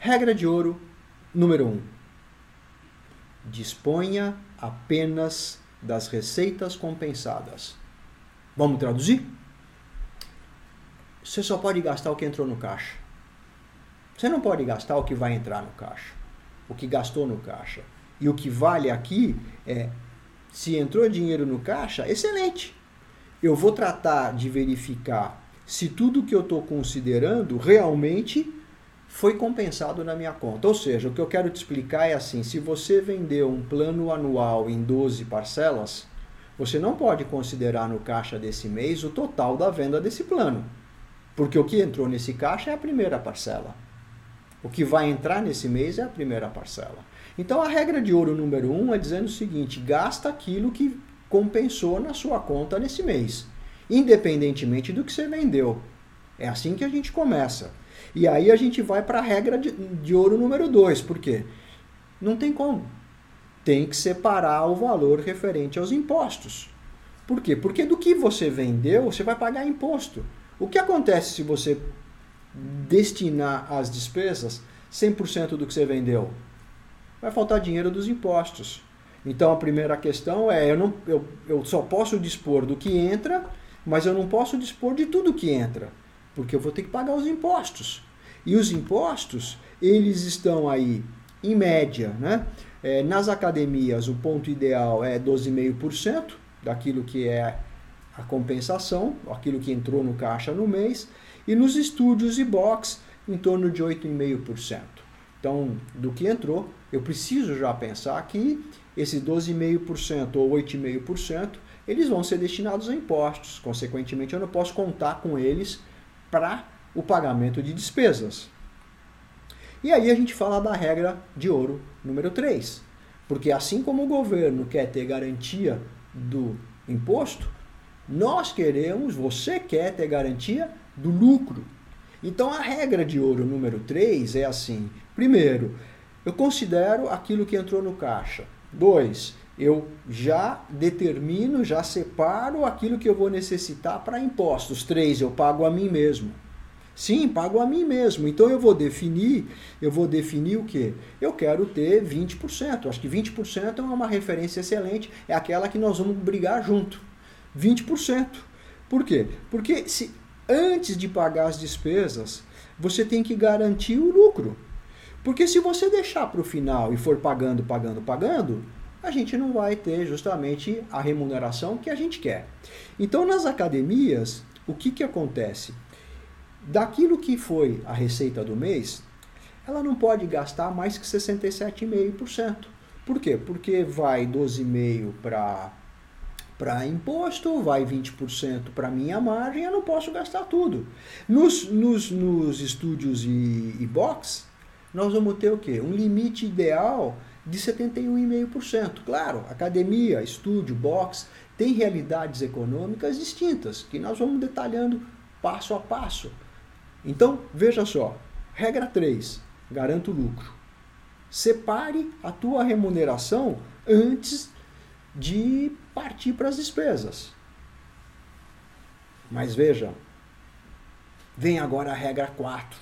Regra de ouro número 1. Um, disponha apenas das receitas compensadas. Vamos traduzir? Você só pode gastar o que entrou no caixa. Você não pode gastar o que vai entrar no caixa, o que gastou no caixa. E o que vale aqui é se entrou dinheiro no caixa, excelente. Eu vou tratar de verificar se tudo que eu estou considerando realmente foi compensado na minha conta. Ou seja, o que eu quero te explicar é assim: se você vendeu um plano anual em 12 parcelas, você não pode considerar no caixa desse mês o total da venda desse plano. Porque o que entrou nesse caixa é a primeira parcela. O que vai entrar nesse mês é a primeira parcela. Então a regra de ouro número um é dizendo o seguinte: gasta aquilo que compensou na sua conta nesse mês, independentemente do que você vendeu. É assim que a gente começa. E aí a gente vai para a regra de, de ouro número 2. Por quê? Não tem como. Tem que separar o valor referente aos impostos. Por quê? Porque do que você vendeu, você vai pagar imposto. O que acontece se você destinar as despesas 100% do que você vendeu? Vai faltar dinheiro dos impostos. Então a primeira questão é: eu, não, eu, eu só posso dispor do que entra, mas eu não posso dispor de tudo que entra porque eu vou ter que pagar os impostos. E os impostos, eles estão aí, em média, né? É, nas academias, o ponto ideal é 12,5% daquilo que é a compensação, aquilo que entrou no caixa no mês, e nos estúdios e box, em torno de 8,5%. Então, do que entrou, eu preciso já pensar que esses 12,5% ou 8,5%, eles vão ser destinados a impostos. Consequentemente, eu não posso contar com eles para o pagamento de despesas. E aí a gente fala da regra de ouro número 3. Porque assim como o governo quer ter garantia do imposto, nós queremos, você quer ter garantia do lucro. Então a regra de ouro número 3 é assim: primeiro, eu considero aquilo que entrou no caixa. Dois, eu já determino, já separo aquilo que eu vou necessitar para impostos. Três, eu pago a mim mesmo. Sim, pago a mim mesmo. Então eu vou definir, eu vou definir o quê? Eu quero ter 20%. Acho que 20% é uma referência excelente, é aquela que nós vamos brigar junto. 20%. Por quê? Porque se antes de pagar as despesas, você tem que garantir o lucro. Porque se você deixar para o final e for pagando, pagando, pagando, a gente não vai ter justamente a remuneração que a gente quer. Então, nas academias, o que, que acontece? Daquilo que foi a receita do mês, ela não pode gastar mais que 67,5%. Por quê? Porque vai 12,5% para para imposto, vai 20% para minha margem, eu não posso gastar tudo. Nos, nos, nos estúdios e, e box, nós vamos ter o quê? Um limite ideal de 71,5%. Claro, academia, estúdio, box, tem realidades econômicas distintas, que nós vamos detalhando passo a passo. Então, veja só, regra 3, garanto lucro. Separe a tua remuneração antes de partir para as despesas. Mas veja, vem agora a regra 4.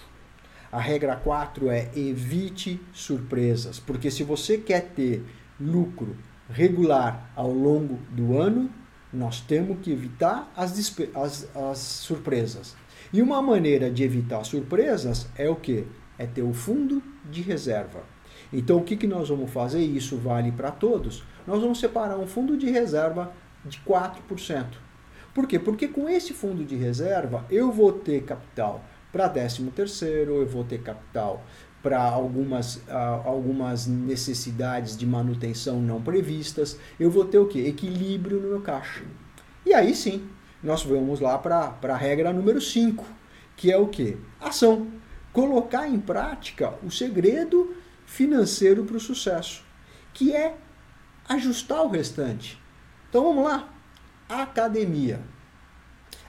A regra 4 é evite surpresas, porque se você quer ter lucro regular ao longo do ano, nós temos que evitar as, as, as surpresas. E uma maneira de evitar surpresas é o que? É ter o fundo de reserva. Então o que, que nós vamos fazer? Isso vale para todos. Nós vamos separar um fundo de reserva de 4%. Por quê? Porque com esse fundo de reserva eu vou ter capital para 13 terceiro, eu vou ter capital para algumas, uh, algumas necessidades de manutenção não previstas, eu vou ter o quê? Equilíbrio no meu caixa. E aí sim, nós vamos lá para a regra número 5, que é o quê? Ação. Colocar em prática o segredo financeiro para o sucesso, que é ajustar o restante. Então vamos lá. Academia.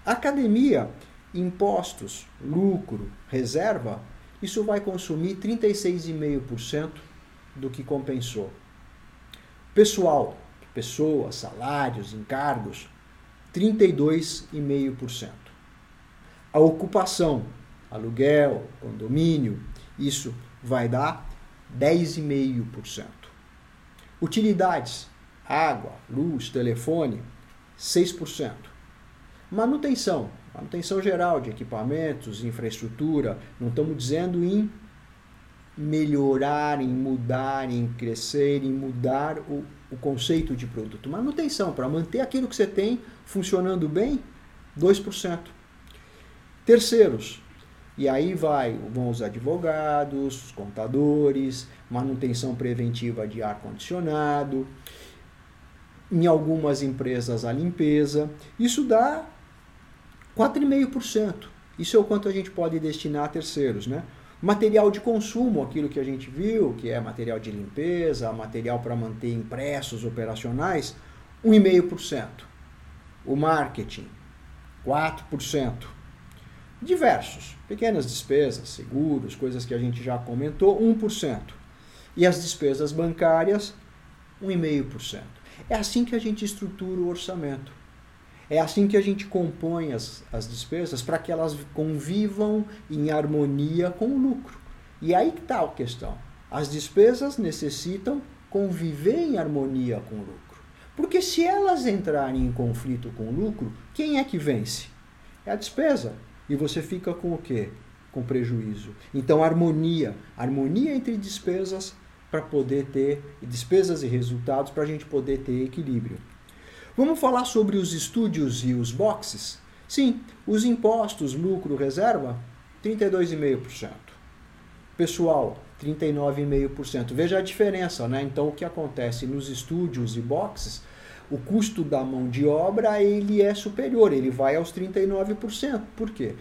Academia, impostos, lucro, reserva, isso vai consumir 36,5% do que compensou. Pessoal, pessoas, salários, encargos, 32,5%. A ocupação, aluguel, condomínio, isso vai dar 10,5%. Utilidades, água, luz, telefone, 6%. Manutenção, manutenção geral de equipamentos, infraestrutura, não estamos dizendo em melhorar, em mudar, em crescer, em mudar o, o conceito de produto. Manutenção, para manter aquilo que você tem funcionando bem, 2%. Terceiros, e aí vai, vão os advogados, os contadores, manutenção preventiva de ar-condicionado, em algumas empresas a limpeza. Isso dá 4,5%. Isso é o quanto a gente pode destinar a terceiros, né? Material de consumo, aquilo que a gente viu, que é material de limpeza, material para manter impressos operacionais, 1,5%. O marketing, 4%. Diversos, pequenas despesas, seguros, coisas que a gente já comentou, 1%. E as despesas bancárias, 1,5%. É assim que a gente estrutura o orçamento. É assim que a gente compõe as, as despesas para que elas convivam em harmonia com o lucro. E aí que está a questão. As despesas necessitam conviver em harmonia com o lucro. Porque se elas entrarem em conflito com o lucro, quem é que vence? É a despesa. E você fica com o quê? Com prejuízo. Então, harmonia. Harmonia entre despesas para poder ter despesas e resultados para a gente poder ter equilíbrio. Vamos falar sobre os estúdios e os boxes? Sim, os impostos, lucro, reserva, 32,5%. Pessoal, 39,5%. Veja a diferença, né? Então o que acontece nos estúdios e boxes, o custo da mão de obra ele é superior, ele vai aos 39%. Por quê?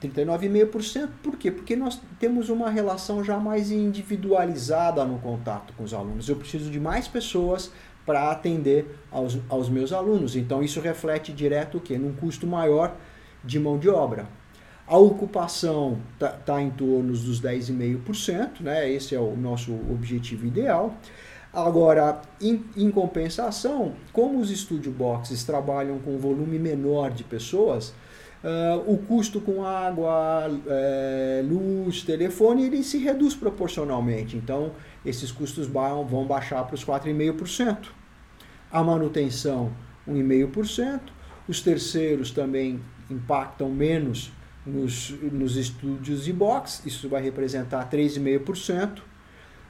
39,5%. Por quê? Porque nós temos uma relação já mais individualizada no contato com os alunos. Eu preciso de mais pessoas para atender aos, aos meus alunos. Então isso reflete direto o quê? Num custo maior de mão de obra. A ocupação está tá em torno dos 10,5%, né? esse é o nosso objetivo ideal. Agora, em, em, compensação, como os studio boxes trabalham com um volume menor de pessoas, uh, o custo com água, é, luz, telefone, ele se reduz proporcionalmente. Então, esses custos vão baixar para os 4,5%. A manutenção, 1,5%. Os terceiros também impactam menos nos, nos estúdios e box, isso vai representar 3,5%.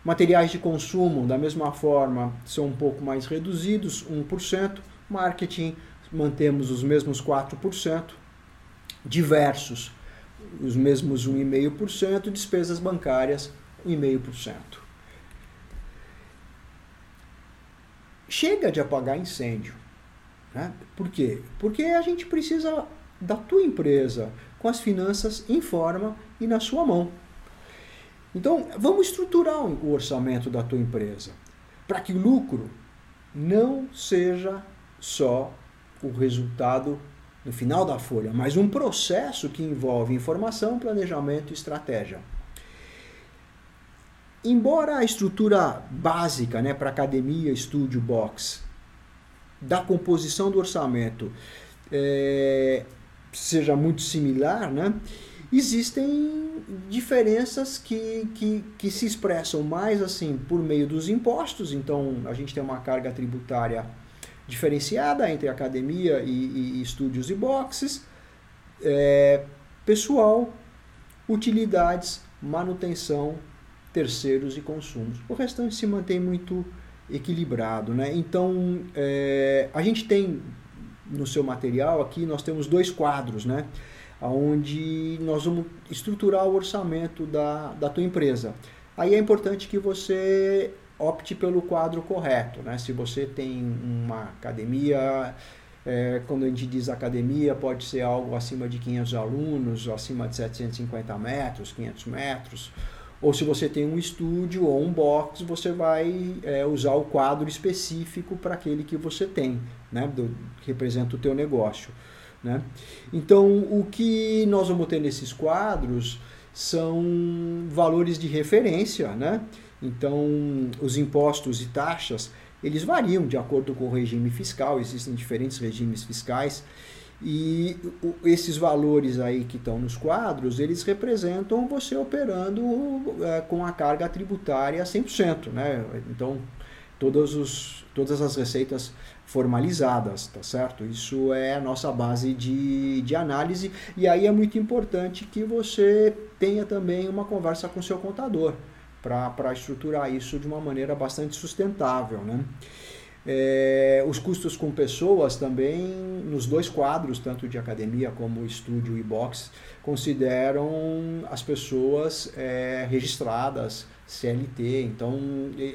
Materiais de consumo, da mesma forma, são um pouco mais reduzidos, 1%. Marketing, mantemos os mesmos 4%. Diversos, os mesmos 1,5%. Despesas bancárias, 1,5%. Chega de apagar incêndio. Né? Por quê? Porque a gente precisa da tua empresa com as finanças em forma e na sua mão. Então, vamos estruturar o orçamento da tua empresa para que o lucro não seja só o resultado no final da folha, mas um processo que envolve informação, planejamento e estratégia. Embora a estrutura básica né, para academia, estúdio, box, da composição do orçamento é, seja muito similar, né, existem diferenças que, que, que se expressam mais assim por meio dos impostos. Então, a gente tem uma carga tributária diferenciada entre academia e, e estúdios e boxes, é, pessoal, utilidades, manutenção, terceiros e consumos. O restante se mantém muito equilibrado. Né? Então, é, a gente tem no seu material aqui, nós temos dois quadros, né? onde nós vamos estruturar o orçamento da, da tua empresa. Aí é importante que você opte pelo quadro correto. Né? Se você tem uma academia, é, quando a gente diz academia, pode ser algo acima de 500 alunos, acima de 750 metros, 500 metros. Ou se você tem um estúdio ou um box, você vai é, usar o quadro específico para aquele que você tem, né? Do, que representa o teu negócio. Né? Então, o que nós vamos ter nesses quadros são valores de referência, né? Então, os impostos e taxas, eles variam de acordo com o regime fiscal, existem diferentes regimes fiscais, e esses valores aí que estão nos quadros, eles representam você operando é, com a carga tributária 100%, né? Então, todos os, todas as receitas formalizadas, tá certo? Isso é a nossa base de, de análise e aí é muito importante que você tenha também uma conversa com seu contador para estruturar isso de uma maneira bastante sustentável. Né? É, os custos com pessoas também, nos dois quadros, tanto de academia como estúdio e box, consideram as pessoas é, registradas CLT. Então,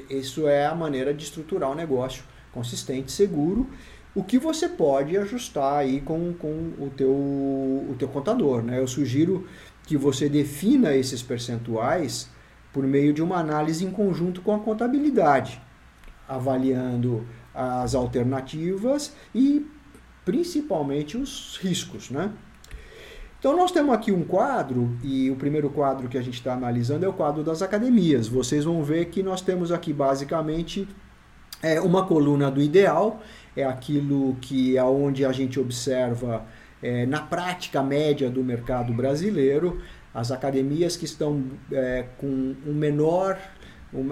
isso é a maneira de estruturar o negócio consistente, seguro, o que você pode ajustar aí com, com o, teu, o teu contador. Né? Eu sugiro que você defina esses percentuais por meio de uma análise em conjunto com a contabilidade, avaliando as alternativas e principalmente os riscos, né? Então nós temos aqui um quadro e o primeiro quadro que a gente está analisando é o quadro das academias. Vocês vão ver que nós temos aqui basicamente é, uma coluna do ideal, é aquilo que é onde a gente observa é, na prática média do mercado brasileiro as academias que estão é, com um menor,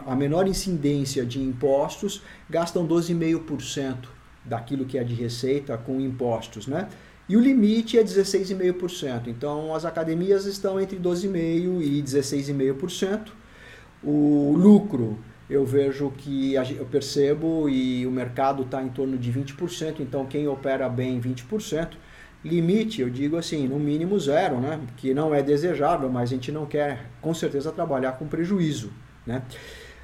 a menor incidência de impostos gastam 12,5% daquilo que é de receita com impostos, né? E o limite é 16,5%. Então as academias estão entre 12,5% e 16,5%. O lucro eu vejo que eu percebo e o mercado está em torno de 20%, então quem opera bem 20%. Limite, eu digo assim, no mínimo zero, né? que não é desejável, mas a gente não quer com certeza trabalhar com prejuízo. Né?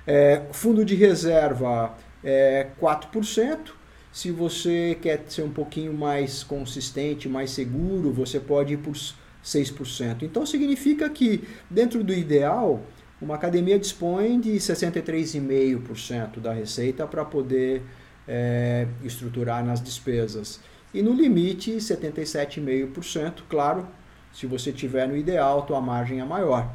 É, fundo de reserva é 4%. Se você quer ser um pouquinho mais consistente, mais seguro, você pode ir por 6%. Então significa que dentro do ideal, uma academia dispõe de 63,5% da receita para poder é, estruturar nas despesas e no limite 77,5%, claro, se você tiver no ideal, tua margem é maior.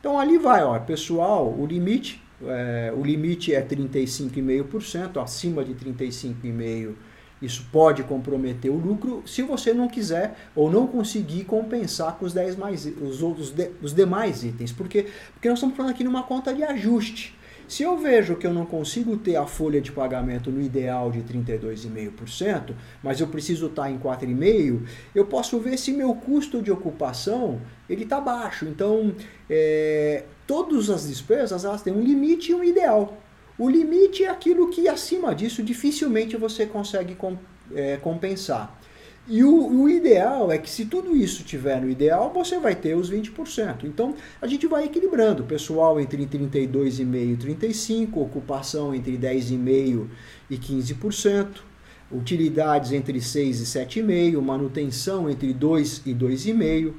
Então ali vai, ó, pessoal, o limite, é, o limite é 35,5%, acima de 35,5% isso pode comprometer o lucro se você não quiser ou não conseguir compensar com os 10 mais os outros os demais itens. Porque porque nós estamos falando aqui numa conta de ajuste. Se eu vejo que eu não consigo ter a folha de pagamento no ideal de 32,5%, mas eu preciso estar em 4,5%, eu posso ver se meu custo de ocupação ele está baixo. Então, é, todas as despesas elas têm um limite e um ideal. O limite é aquilo que acima disso dificilmente você consegue é, compensar. E o, o, ideal é que se tudo isso tiver no ideal, você vai ter os 20%. Então a gente vai equilibrando. Pessoal entre 32,5% e 35%, ocupação entre 10,5% e 15%, utilidades entre 6 e 7,5%, manutenção entre 2 e 2,5%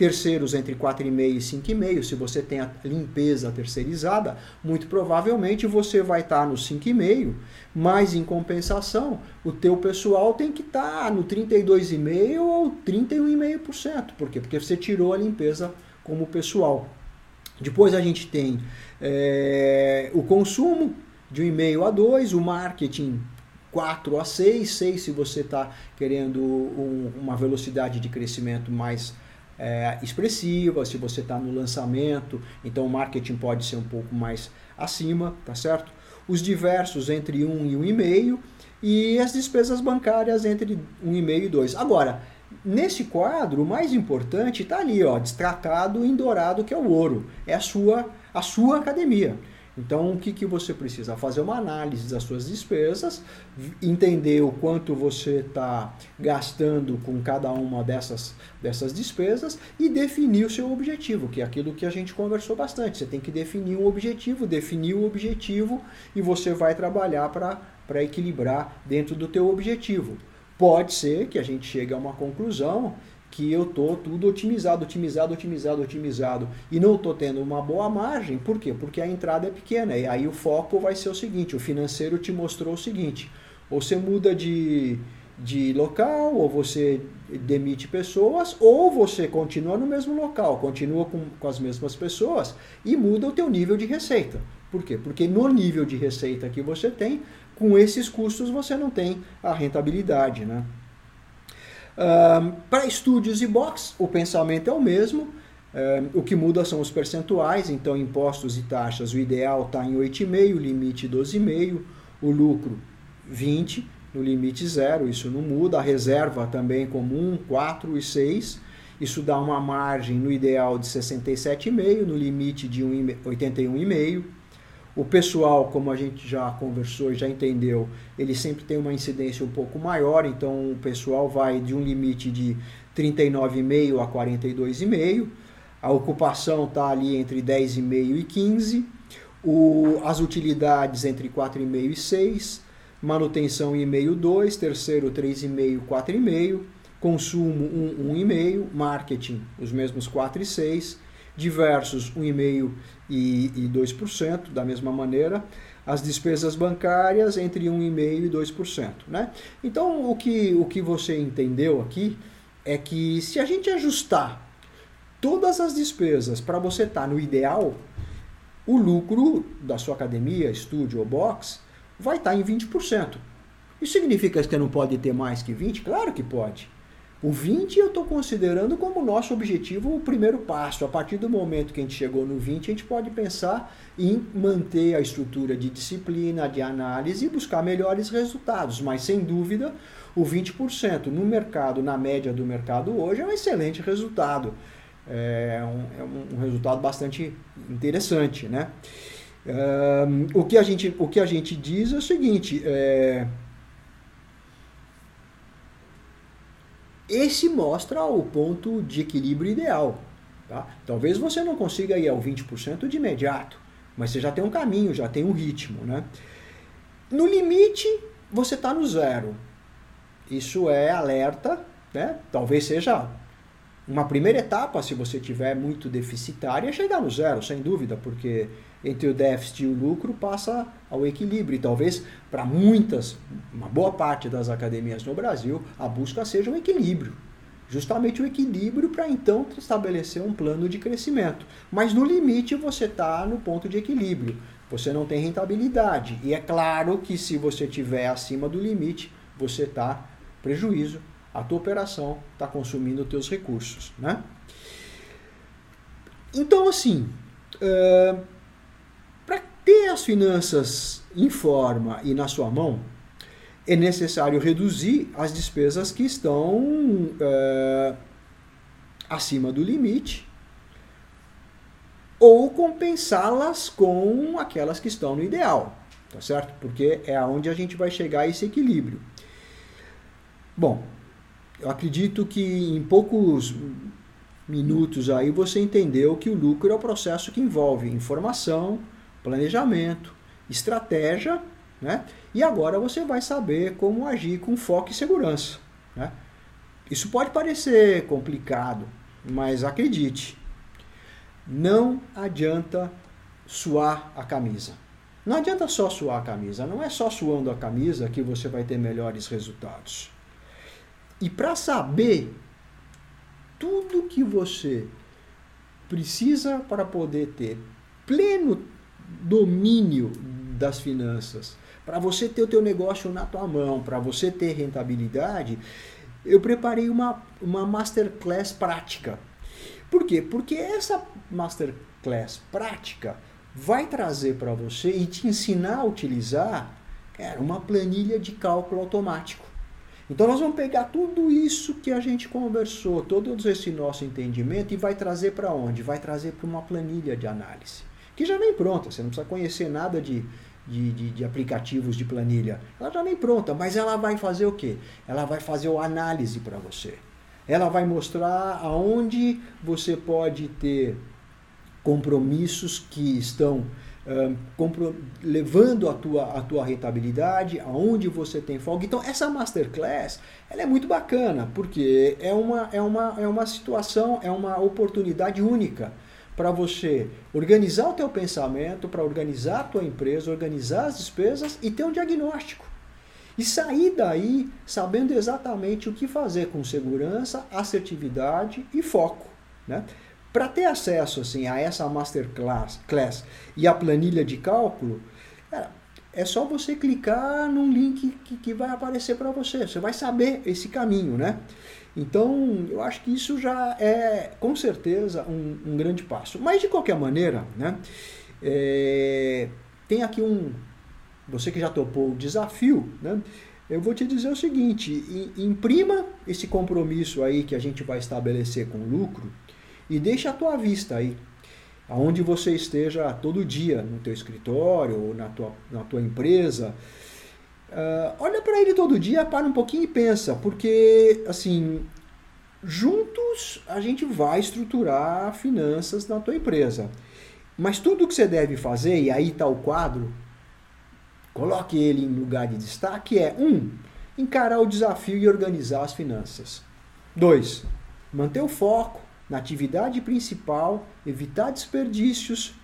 terceiros entre 4,5 e 5,5. Se você tem a limpeza terceirizada, muito provavelmente você vai estar no 5,5, mas em compensação, o teu pessoal tem que estar no 32,5 ou 31,5%. Por quê? Porque você tirou a limpeza como pessoal. Depois a gente tem é, o consumo de 1,5 a 2, o marketing 4 a 6, 6 se você está querendo um, uma velocidade de crescimento mais é, expressiva, se você está no lançamento, então o marketing pode ser um pouco mais acima, tá certo? Os diversos entre 1 e 1,5 e as despesas bancárias entre 1,5 e 2. Agora, nesse quadro, o mais importante está ali, ó, destratado em dourado, que é o ouro. É a sua, a sua academia. Então, o que, que você precisa? Fazer uma análise das suas despesas, entender o quanto você está gastando com cada uma dessas, dessas despesas e definir o seu objetivo, que é aquilo que a gente conversou bastante. Você tem que definir um objetivo, definir o objetivo e você vai trabalhar para equilibrar dentro do teu objetivo. Pode ser que a gente chegue a uma conclusão que eu tô tudo otimizado, otimizado, otimizado, otimizado e não tô tendo uma boa margem. Por quê? Porque a entrada é pequena e aí o foco vai ser o seguinte, o financeiro te mostrou o seguinte, ou você muda de, de local, ou você demite pessoas, ou você continua no mesmo local, continua com, com as mesmas pessoas e muda o teu nível de receita. Por quê? Porque no nível de receita que você tem, com esses custos você não tem a rentabilidade, né? Para estúdios e box, o pensamento é o mesmo. o que muda são os percentuais, então impostos e taxas, o ideal está em 8,5, limite 12,5, o lucro 20, no limite zero, isso não muda, a reserva também comum 4 e 6, isso dá uma margem no ideal de 67,5, no limite de 81,5. O pessoal, como a gente já conversou e já entendeu, ele sempre tem uma incidência um pouco maior, então o pessoal vai de um limite de 39,5 a 42,5. A ocupação está ali entre 10,5 e 15. O, as utilidades entre 4,5 e 6. Manutenção 1,5, 2. Terceiro, 3,5, 4,5. Consumo 1, 1,5. Marketing, os mesmos 4 e 6 diversos 1,5% e, e 2%, da mesma maneira, as despesas bancárias entre 1,5% e 2%. Né? Então, o que, o que você entendeu aqui é que se a gente ajustar todas as despesas para você estar tá no ideal, o lucro da sua academia, estúdio ou box vai estar tá em 20%. Isso significa que você não pode ter mais que 20%? Claro que pode. O 20 eu estou considerando como nosso objetivo o primeiro passo. A partir do momento que a gente chegou no 20, a gente pode pensar em manter a estrutura de disciplina, de análise e buscar melhores resultados. Mas sem dúvida, o 20% no mercado, na média do mercado hoje, é um excelente resultado. É um, é um resultado bastante interessante. Né? Um, o, que a gente, o que a gente diz é o seguinte. É, Esse mostra o ponto de equilíbrio ideal. Tá? Talvez você não consiga ir ao 20% de imediato, mas você já tem um caminho, já tem um ritmo. Né? No limite, você está no zero. Isso é alerta, né? talvez seja uma primeira etapa, se você tiver muito deficitária, é chegar no zero, sem dúvida, porque entre o déficit e o lucro passa ao equilíbrio. E talvez para muitas, uma boa parte das academias no Brasil, a busca seja um equilíbrio. Justamente o equilíbrio para então estabelecer um plano de crescimento. Mas no limite você está no ponto de equilíbrio. Você não tem rentabilidade. E é claro que se você estiver acima do limite, você está prejuízo. A tua operação está consumindo os teus recursos. Né? Então, assim, uh, ter as finanças em forma e na sua mão, é necessário reduzir as despesas que estão é, acima do limite ou compensá-las com aquelas que estão no ideal, tá certo? Porque é aonde a gente vai chegar a esse equilíbrio. Bom, eu acredito que em poucos minutos aí você entendeu que o lucro é o processo que envolve informação, planejamento, estratégia, né? E agora você vai saber como agir com foco e segurança, né? Isso pode parecer complicado, mas acredite, não adianta suar a camisa. Não adianta só suar a camisa, não é só suando a camisa que você vai ter melhores resultados. E para saber tudo que você precisa para poder ter pleno domínio das finanças, para você ter o teu negócio na tua mão, para você ter rentabilidade, eu preparei uma, uma masterclass prática. Por quê? Porque essa masterclass prática vai trazer para você e te ensinar a utilizar cara, uma planilha de cálculo automático. Então nós vamos pegar tudo isso que a gente conversou, todo esse nosso entendimento e vai trazer para onde? Vai trazer para uma planilha de análise, que já vem pronta, você não precisa conhecer nada de, de, de, de, aplicativos de planilha. Ela já vem pronta, mas ela vai fazer o quê? Ela vai fazer a análise para você. Ela vai mostrar aonde você pode ter compromissos que estão levando a tua, a tua rentabilidade, aonde você tem folga. Então, essa masterclass ela é muito bacana, porque é uma, é, uma, é uma situação, é uma oportunidade única para você organizar o teu pensamento, para organizar a tua empresa, organizar as despesas e ter um diagnóstico. E sair daí sabendo exatamente o que fazer com segurança, assertividade e foco. Né? Para ter acesso assim, a essa masterclass class, e a planilha de cálculo, cara, é só você clicar num link que, que vai aparecer para você. Você vai saber esse caminho, né? Então, eu acho que isso já é, com certeza, um, um grande passo. Mas, de qualquer maneira, né? É, tem aqui um... Você que já topou o desafio, né? Eu vou te dizer o seguinte, imprima esse compromisso aí que a gente vai estabelecer com o lucro, e deixa a tua vista aí, aonde você esteja todo dia, no teu escritório ou na tua, na tua empresa. Uh, olha para ele todo dia, para um pouquinho e pensa, porque assim, juntos a gente vai estruturar finanças na tua empresa. Mas tudo que você deve fazer, e aí está o quadro, coloque ele em lugar de destaque, é um, encarar o desafio e organizar as finanças. Dois, manter o foco na atividade principal, evitar desperdícios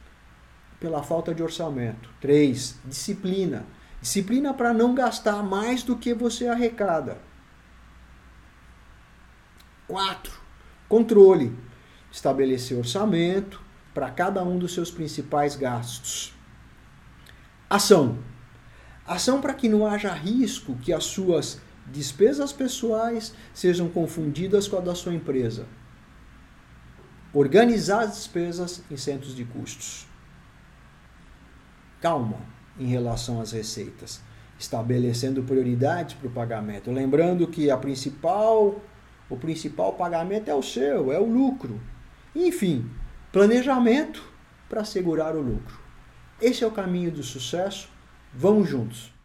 pela falta de orçamento. 3. Disciplina. Disciplina para não gastar mais do que você arrecada. 4. Controle. Estabelecer orçamento para cada um dos seus principais gastos. Ação. Ação para que não haja risco que as suas despesas pessoais sejam confundidas com a da sua empresa organizar as despesas em centros de custos. Calma em relação às receitas, estabelecendo prioridades para o pagamento, lembrando que a principal, o principal pagamento é o seu, é o lucro. Enfim, planejamento para assegurar o lucro. Esse é o caminho do sucesso. Vamos juntos.